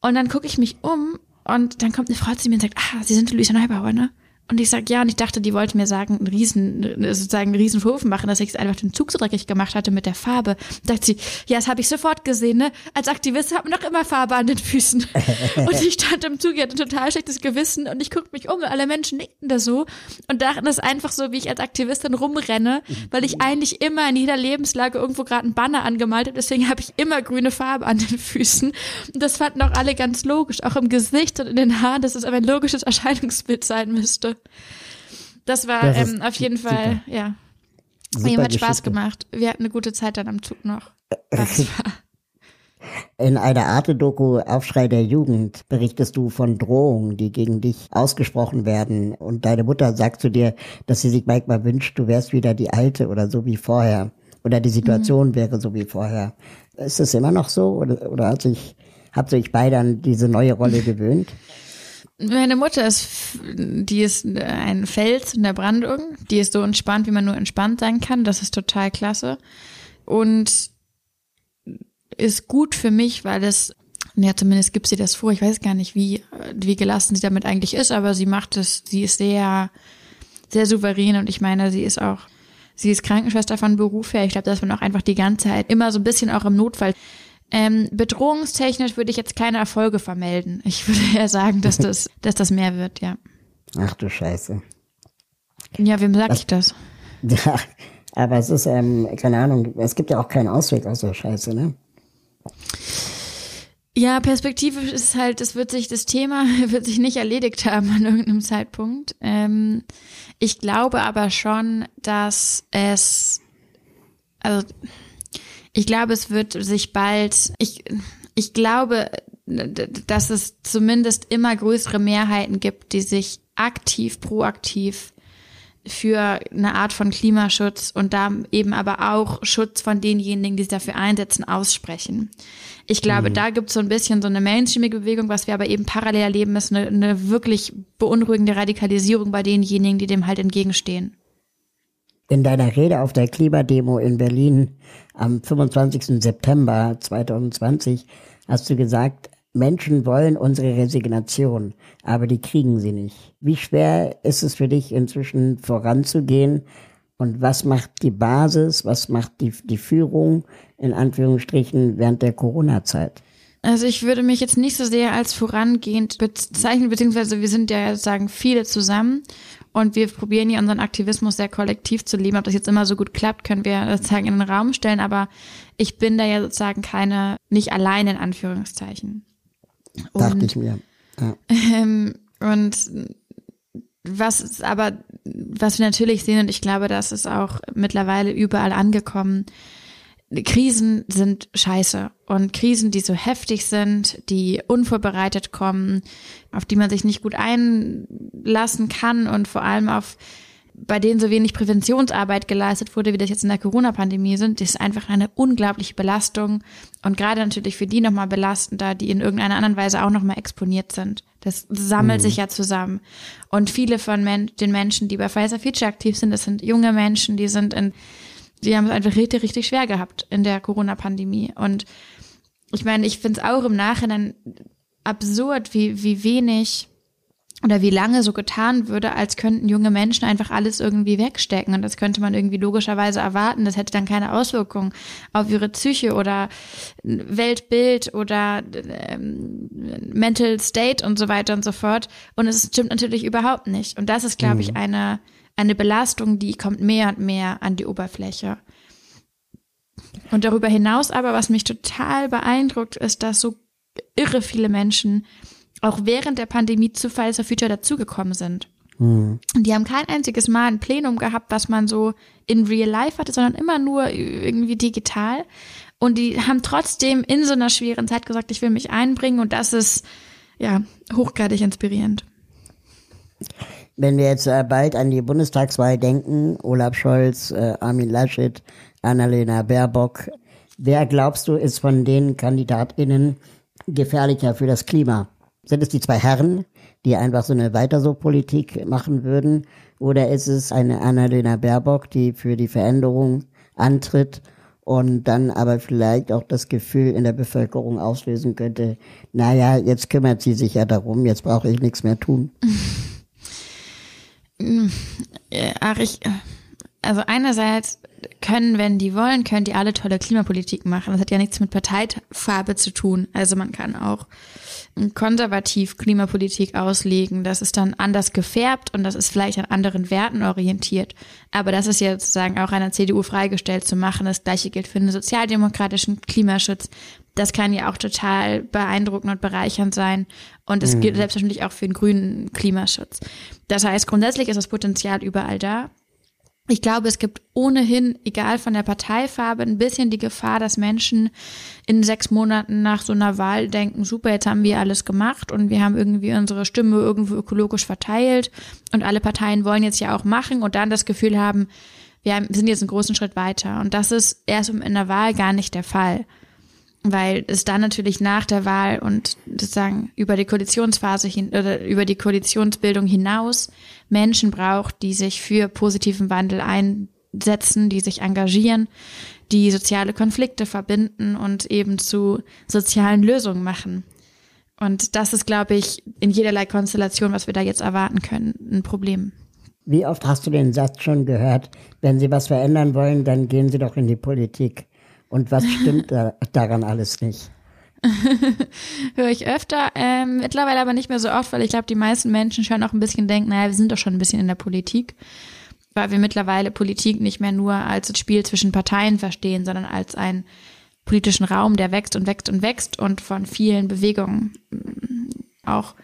Und dann gucke ich mich um und dann kommt eine Frau zu mir und sagt, ah, Sie sind Luisa Neubauer, ne? Und ich sag ja, und ich dachte, die wollte mir sagen, einen riesen, sozusagen einen riesen Vorwurf machen, dass ich einfach den Zug so dreckig gemacht hatte mit der Farbe. Sagt sie, ja, das habe ich sofort gesehen, ne? Als Aktivist hat man doch immer Farbe an den Füßen. und ich stand im Zug, ich hatte ein total schlechtes Gewissen und ich guckte mich um und alle Menschen nickten da so und dachten, das ist einfach so, wie ich als Aktivistin rumrenne, weil ich eigentlich immer in jeder Lebenslage irgendwo gerade einen Banner angemalt habe, deswegen habe ich immer grüne Farbe an den Füßen. Und das fanden auch alle ganz logisch, auch im Gesicht und in den Haaren, dass es aber ein logisches Erscheinungsbild sein müsste. Das war das ähm, auf jeden Fall, super. ja. Super Mir hat Spaß gemacht. Wir hatten eine gute Zeit dann am Zug noch. Das. In einer Arte-Doku Aufschrei der Jugend berichtest du von Drohungen, die gegen dich ausgesprochen werden. Und deine Mutter sagt zu dir, dass sie sich manchmal wünscht, du wärst wieder die Alte oder so wie vorher. Oder die Situation mhm. wäre so wie vorher. Ist es immer noch so? Oder, oder hat sich, habt ihr euch beide an diese neue Rolle gewöhnt? Meine Mutter ist, die ist ein Fels in der Brandung. Die ist so entspannt, wie man nur entspannt sein kann. Das ist total klasse. Und ist gut für mich, weil es, ja, zumindest gibt sie das vor. Ich weiß gar nicht, wie, wie gelassen sie damit eigentlich ist, aber sie macht es, sie ist sehr, sehr souverän und ich meine, sie ist auch, sie ist Krankenschwester von Beruf her. Ich glaube, dass man auch einfach die ganze Zeit immer so ein bisschen auch im Notfall ähm, bedrohungstechnisch würde ich jetzt keine Erfolge vermelden. Ich würde eher sagen, dass das, dass das mehr wird, ja. Ach du Scheiße. Ja, wem sag Was? ich das? Ja, aber es ist, ähm, keine Ahnung, es gibt ja auch keinen Ausweg aus der Scheiße, ne? Ja, perspektivisch ist halt, es wird sich, das Thema wird sich nicht erledigt haben an irgendeinem Zeitpunkt. Ähm, ich glaube aber schon, dass es, also ich glaube, es wird sich bald, ich, ich glaube, dass es zumindest immer größere Mehrheiten gibt, die sich aktiv, proaktiv für eine Art von Klimaschutz und da eben aber auch Schutz von denjenigen, die sich dafür einsetzen, aussprechen. Ich glaube, mhm. da gibt es so ein bisschen so eine mainstreamige Bewegung, was wir aber eben parallel erleben, ist eine, eine wirklich beunruhigende Radikalisierung bei denjenigen, die dem halt entgegenstehen. In deiner Rede auf der Klimademo in Berlin am 25. September 2020 hast du gesagt, Menschen wollen unsere Resignation, aber die kriegen sie nicht. Wie schwer ist es für dich inzwischen voranzugehen? Und was macht die Basis, was macht die, die Führung in Anführungsstrichen während der Corona-Zeit? Also ich würde mich jetzt nicht so sehr als vorangehend bezeichnen, beziehungsweise wir sind ja sagen viele zusammen und wir probieren hier unseren Aktivismus sehr kollektiv zu leben. Ob das jetzt immer so gut klappt, können wir sozusagen in den Raum stellen, aber ich bin da ja sozusagen keine, nicht allein in Anführungszeichen. Und, Dachte ich mir. Ja. Ähm, und was aber, was wir natürlich sehen, und ich glaube, das ist auch mittlerweile überall angekommen, Krisen sind scheiße. Und Krisen, die so heftig sind, die unvorbereitet kommen, auf die man sich nicht gut einlassen kann und vor allem auf bei denen so wenig Präventionsarbeit geleistet wurde, wie das jetzt in der Corona-Pandemie sind, das ist einfach eine unglaubliche Belastung und gerade natürlich für die nochmal belastender, die in irgendeiner anderen Weise auch nochmal exponiert sind. Das sammelt mhm. sich ja zusammen. Und viele von Men den Menschen, die bei Pfizer Future aktiv sind, das sind junge Menschen, die sind in die haben es einfach richtig, richtig schwer gehabt in der Corona-Pandemie. Und ich meine, ich finde es auch im Nachhinein absurd, wie, wie wenig oder wie lange so getan würde, als könnten junge Menschen einfach alles irgendwie wegstecken. Und das könnte man irgendwie logischerweise erwarten. Das hätte dann keine Auswirkungen auf ihre Psyche oder Weltbild oder ähm, Mental State und so weiter und so fort. Und es stimmt natürlich überhaupt nicht. Und das ist, glaube mhm. ich, eine eine Belastung, die kommt mehr und mehr an die Oberfläche. Und darüber hinaus aber, was mich total beeindruckt, ist, dass so irre viele Menschen auch während der Pandemie zu Fridays for Future dazugekommen sind. Mhm. Und die haben kein einziges Mal ein Plenum gehabt, was man so in real life hatte, sondern immer nur irgendwie digital. Und die haben trotzdem in so einer schweren Zeit gesagt, ich will mich einbringen und das ist ja hochgradig inspirierend. Wenn wir jetzt äh, bald an die Bundestagswahl denken, Olaf Scholz, äh, Armin Laschet, Annalena Baerbock, wer glaubst du ist von den KandidatInnen gefährlicher für das Klima? Sind es die zwei Herren, die einfach so eine weiter so Politik machen würden? Oder ist es eine Annalena Baerbock, die für die Veränderung antritt und dann aber vielleicht auch das Gefühl in der Bevölkerung auslösen könnte, naja, jetzt kümmert sie sich ja darum, jetzt brauche ich nichts mehr tun. Ach, ich, also einerseits können, wenn die wollen, können die alle tolle Klimapolitik machen. Das hat ja nichts mit Parteifarbe zu tun. Also man kann auch konservativ Klimapolitik auslegen. Das ist dann anders gefärbt und das ist vielleicht an anderen Werten orientiert. Aber das ist ja sozusagen auch einer CDU freigestellt zu machen. Das gleiche gilt für den sozialdemokratischen Klimaschutz. Das kann ja auch total beeindruckend und bereichernd sein. Und es mhm. gilt selbstverständlich auch für den grünen Klimaschutz. Das heißt, grundsätzlich ist das Potenzial überall da. Ich glaube, es gibt ohnehin, egal von der Parteifarbe, ein bisschen die Gefahr, dass Menschen in sechs Monaten nach so einer Wahl denken, super, jetzt haben wir alles gemacht und wir haben irgendwie unsere Stimme irgendwo ökologisch verteilt und alle Parteien wollen jetzt ja auch machen und dann das Gefühl haben, wir sind jetzt einen großen Schritt weiter. Und das ist erst in der Wahl gar nicht der Fall weil es dann natürlich nach der Wahl und sozusagen über die Koalitionsphase hin oder über die Koalitionsbildung hinaus Menschen braucht, die sich für positiven Wandel einsetzen, die sich engagieren, die soziale Konflikte verbinden und eben zu sozialen Lösungen machen. Und das ist, glaube ich, in jederlei Konstellation, was wir da jetzt erwarten können, ein Problem. Wie oft hast du den Satz schon gehört, wenn Sie was verändern wollen, dann gehen Sie doch in die Politik. Und was stimmt da, daran alles nicht? Höre ich öfter, ähm, mittlerweile aber nicht mehr so oft, weil ich glaube, die meisten Menschen schon auch ein bisschen denken, naja, wir sind doch schon ein bisschen in der Politik, weil wir mittlerweile Politik nicht mehr nur als ein Spiel zwischen Parteien verstehen, sondern als einen politischen Raum, der wächst und wächst und wächst und von vielen Bewegungen mm, auch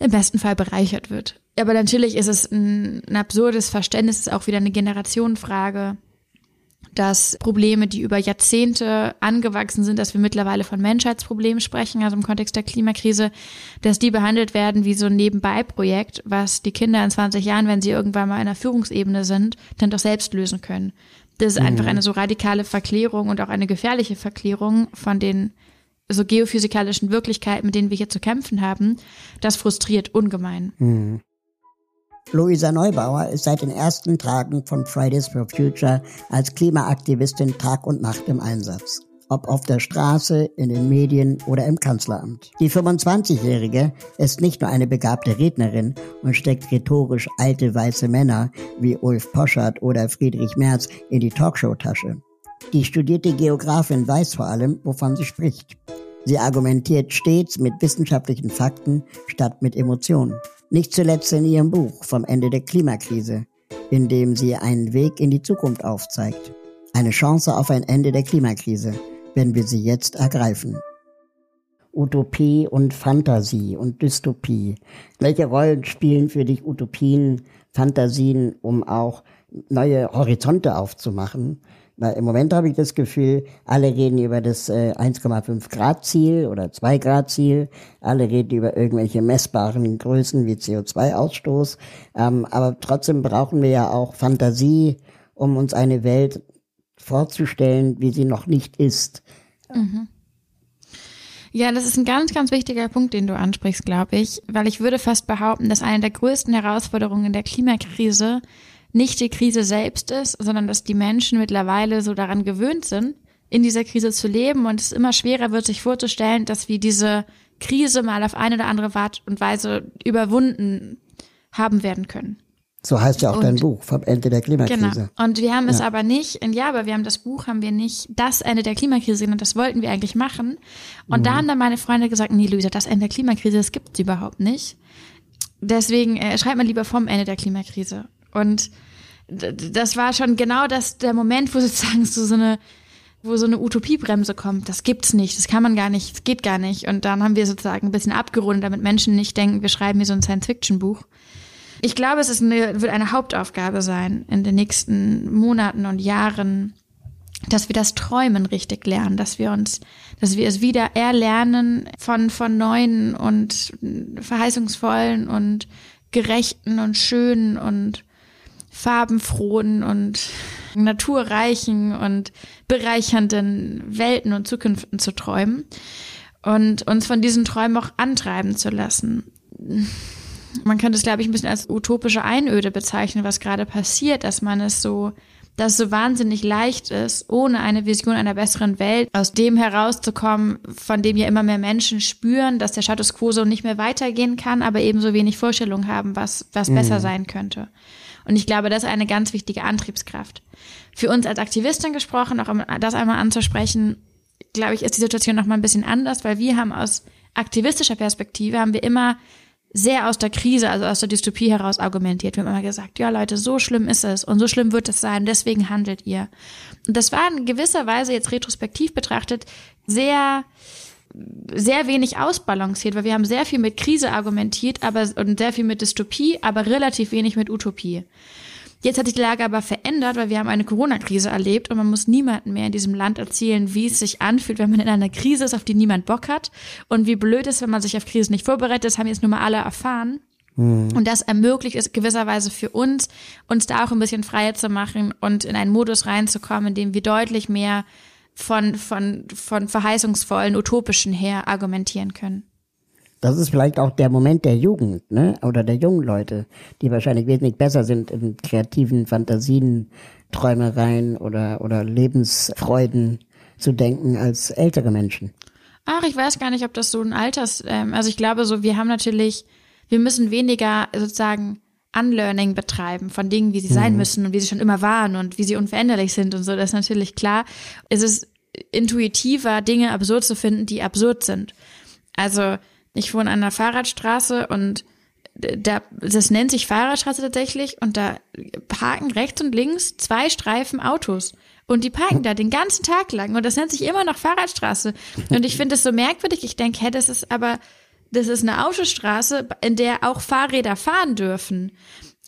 im besten Fall bereichert wird. Aber natürlich ist es ein, ein absurdes Verständnis, ist auch wieder eine Generationenfrage dass Probleme, die über Jahrzehnte angewachsen sind, dass wir mittlerweile von Menschheitsproblemen sprechen, also im Kontext der Klimakrise, dass die behandelt werden wie so ein Nebenbei-Projekt, was die Kinder in 20 Jahren, wenn sie irgendwann mal in einer Führungsebene sind, dann doch selbst lösen können. Das ist mhm. einfach eine so radikale Verklärung und auch eine gefährliche Verklärung von den so geophysikalischen Wirklichkeiten, mit denen wir hier zu kämpfen haben. Das frustriert ungemein. Mhm. Luisa Neubauer ist seit den ersten Tagen von Fridays for Future als Klimaaktivistin Tag und Nacht im Einsatz. Ob auf der Straße, in den Medien oder im Kanzleramt. Die 25-Jährige ist nicht nur eine begabte Rednerin und steckt rhetorisch alte weiße Männer wie Ulf Poschert oder Friedrich Merz in die Talkshow-Tasche. Die studierte Geografin weiß vor allem, wovon sie spricht. Sie argumentiert stets mit wissenschaftlichen Fakten statt mit Emotionen. Nicht zuletzt in ihrem Buch Vom Ende der Klimakrise, in dem sie einen Weg in die Zukunft aufzeigt. Eine Chance auf ein Ende der Klimakrise, wenn wir sie jetzt ergreifen. Utopie und Fantasie und Dystopie. Welche Rollen spielen für dich Utopien, Fantasien, um auch neue Horizonte aufzumachen? Im Moment habe ich das Gefühl, alle reden über das äh, 1,5 Grad Ziel oder 2 Grad Ziel. Alle reden über irgendwelche messbaren Größen wie CO2-Ausstoß. Ähm, aber trotzdem brauchen wir ja auch Fantasie, um uns eine Welt vorzustellen, wie sie noch nicht ist. Mhm. Ja, das ist ein ganz, ganz wichtiger Punkt, den du ansprichst, glaube ich, weil ich würde fast behaupten, dass eine der größten Herausforderungen der Klimakrise nicht die Krise selbst ist, sondern dass die Menschen mittlerweile so daran gewöhnt sind, in dieser Krise zu leben und es immer schwerer wird, sich vorzustellen, dass wir diese Krise mal auf eine oder andere Art und Weise überwunden haben werden können. So heißt ja auch und, dein Buch, vom Ende der Klimakrise. Genau. Und wir haben ja. es aber nicht, ja, aber wir haben das Buch, haben wir nicht das Ende der Klimakrise genannt, das wollten wir eigentlich machen. Und mhm. da haben dann meine Freunde gesagt, nee, Luisa, das Ende der Klimakrise, das gibt es überhaupt nicht. Deswegen äh, schreibt man lieber vom Ende der Klimakrise. Und das war schon genau das, der Moment, wo sozusagen so, so eine, wo so eine Utopiebremse kommt. Das gibt's nicht, das kann man gar nicht, das geht gar nicht. Und dann haben wir sozusagen ein bisschen abgerundet, damit Menschen nicht denken, wir schreiben hier so ein Science-Fiction-Buch. Ich glaube, es ist eine, wird eine Hauptaufgabe sein in den nächsten Monaten und Jahren, dass wir das Träumen richtig lernen, dass wir uns, dass wir es wieder erlernen von, von neuen und verheißungsvollen und gerechten und schönen und farbenfrohen und naturreichen und bereichernden Welten und Zukünften zu träumen. und uns von diesen Träumen auch antreiben zu lassen. Man könnte es, glaube ich, ein bisschen als utopische Einöde bezeichnen, was gerade passiert, dass man es so dass es so wahnsinnig leicht ist, ohne eine Vision einer besseren Welt aus dem herauszukommen, von dem ja immer mehr Menschen spüren, dass der Status quo so nicht mehr weitergehen kann, aber ebenso wenig Vorstellung haben, was, was mhm. besser sein könnte. Und ich glaube, das ist eine ganz wichtige Antriebskraft. Für uns als Aktivistin gesprochen, auch um das einmal anzusprechen, glaube ich, ist die Situation noch mal ein bisschen anders, weil wir haben aus aktivistischer Perspektive haben wir immer sehr aus der Krise, also aus der Dystopie heraus argumentiert. Wir haben immer gesagt, ja Leute, so schlimm ist es und so schlimm wird es sein, deswegen handelt ihr. Und das war in gewisser Weise jetzt retrospektiv betrachtet sehr sehr wenig ausbalanciert, weil wir haben sehr viel mit Krise argumentiert, aber und sehr viel mit Dystopie, aber relativ wenig mit Utopie. Jetzt hat sich die Lage aber verändert, weil wir haben eine Corona-Krise erlebt und man muss niemandem mehr in diesem Land erzählen, wie es sich anfühlt, wenn man in einer Krise ist, auf die niemand Bock hat und wie blöd ist, wenn man sich auf Krisen nicht vorbereitet. Das haben jetzt nur mal alle erfahren. Mhm. Und das ermöglicht es gewisserweise für uns, uns da auch ein bisschen freier zu machen und in einen Modus reinzukommen, in dem wir deutlich mehr von, von, von verheißungsvollen, utopischen her argumentieren können. Das ist vielleicht auch der Moment der Jugend, ne? Oder der jungen Leute, die wahrscheinlich wesentlich besser sind in kreativen Fantasien, Träumereien oder, oder Lebensfreuden zu denken als ältere Menschen. Ach, ich weiß gar nicht, ob das so ein Alters, ähm, also ich glaube so, wir haben natürlich, wir müssen weniger sozusagen Unlearning betreiben von Dingen, wie sie sein mhm. müssen und wie sie schon immer waren und wie sie unveränderlich sind und so, das ist natürlich klar. Es ist intuitiver, Dinge absurd zu finden, die absurd sind. Also, ich wohne an einer Fahrradstraße und da, das nennt sich Fahrradstraße tatsächlich und da parken rechts und links zwei Streifen Autos. Und die parken da den ganzen Tag lang und das nennt sich immer noch Fahrradstraße. Und ich finde das so merkwürdig. Ich denke, hä, das ist aber, das ist eine Autostraße, in der auch Fahrräder fahren dürfen.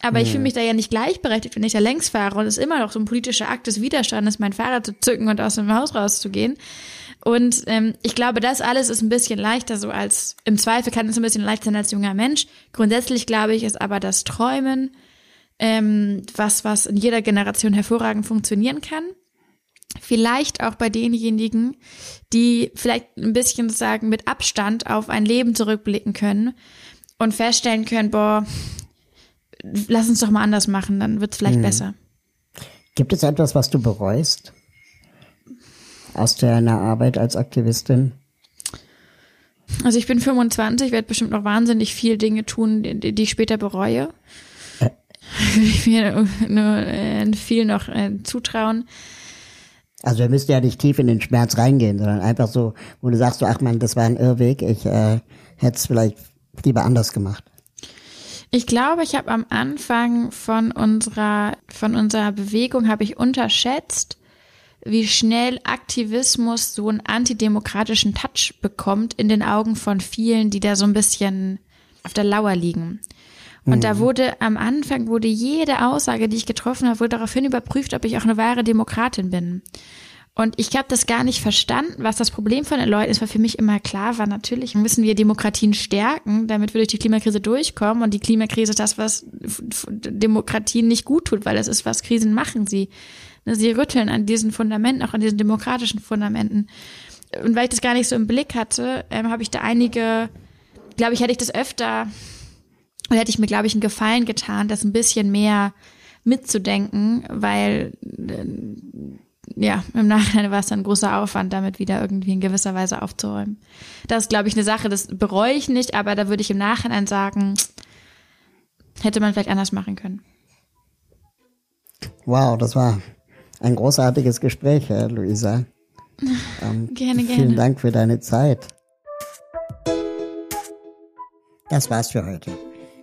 Aber ich fühle mich da ja nicht gleichberechtigt, wenn ich da längs fahre und es immer noch so ein politischer Akt des Widerstandes, mein Fahrrad zu zücken und aus dem Haus rauszugehen. Und ähm, ich glaube, das alles ist ein bisschen leichter so als, im Zweifel kann es ein bisschen leichter sein als junger Mensch. Grundsätzlich glaube ich, ist aber das Träumen ähm, was, was in jeder Generation hervorragend funktionieren kann. Vielleicht auch bei denjenigen, die vielleicht ein bisschen sagen, mit Abstand auf ein Leben zurückblicken können und feststellen können, boah, lass uns doch mal anders machen, dann wird es vielleicht mhm. besser. Gibt es etwas, was du bereust? aus deiner Arbeit als Aktivistin? Also ich bin 25, werde bestimmt noch wahnsinnig viel Dinge tun, die, die ich später bereue. Äh. Ich mir nur äh, viel noch äh, zutrauen. Also wir müssen ja nicht tief in den Schmerz reingehen, sondern einfach so, wo du sagst, so, ach man, das war ein Irrweg, ich äh, hätte es vielleicht lieber anders gemacht. Ich glaube, ich habe am Anfang von unserer von unserer Bewegung habe ich unterschätzt, wie schnell Aktivismus so einen antidemokratischen Touch bekommt in den Augen von vielen, die da so ein bisschen auf der Lauer liegen. Und mhm. da wurde am Anfang wurde jede Aussage, die ich getroffen habe, wurde daraufhin überprüft, ob ich auch eine wahre Demokratin bin. Und ich habe das gar nicht verstanden, was das Problem von den Leuten ist, weil für mich immer klar war, natürlich müssen wir Demokratien stärken, damit wir durch die Klimakrise durchkommen. Und die Klimakrise ist das, was Demokratien nicht gut tut, weil das ist, was Krisen machen. Sie Ne, sie rütteln an diesen Fundamenten, auch an diesen demokratischen Fundamenten. Und weil ich das gar nicht so im Blick hatte, ähm, habe ich da einige, glaube ich, hätte ich das öfter, oder hätte ich mir, glaube ich, einen Gefallen getan, das ein bisschen mehr mitzudenken, weil äh, ja, im Nachhinein war es dann ein großer Aufwand, damit wieder irgendwie in gewisser Weise aufzuräumen. Das ist, glaube ich, eine Sache, das bereue ich nicht, aber da würde ich im Nachhinein sagen, hätte man vielleicht anders machen können. Wow, das war ein großartiges Gespräch, Luisa. Ähm, gerne, gerne. Vielen Dank für deine Zeit. Das war's für heute.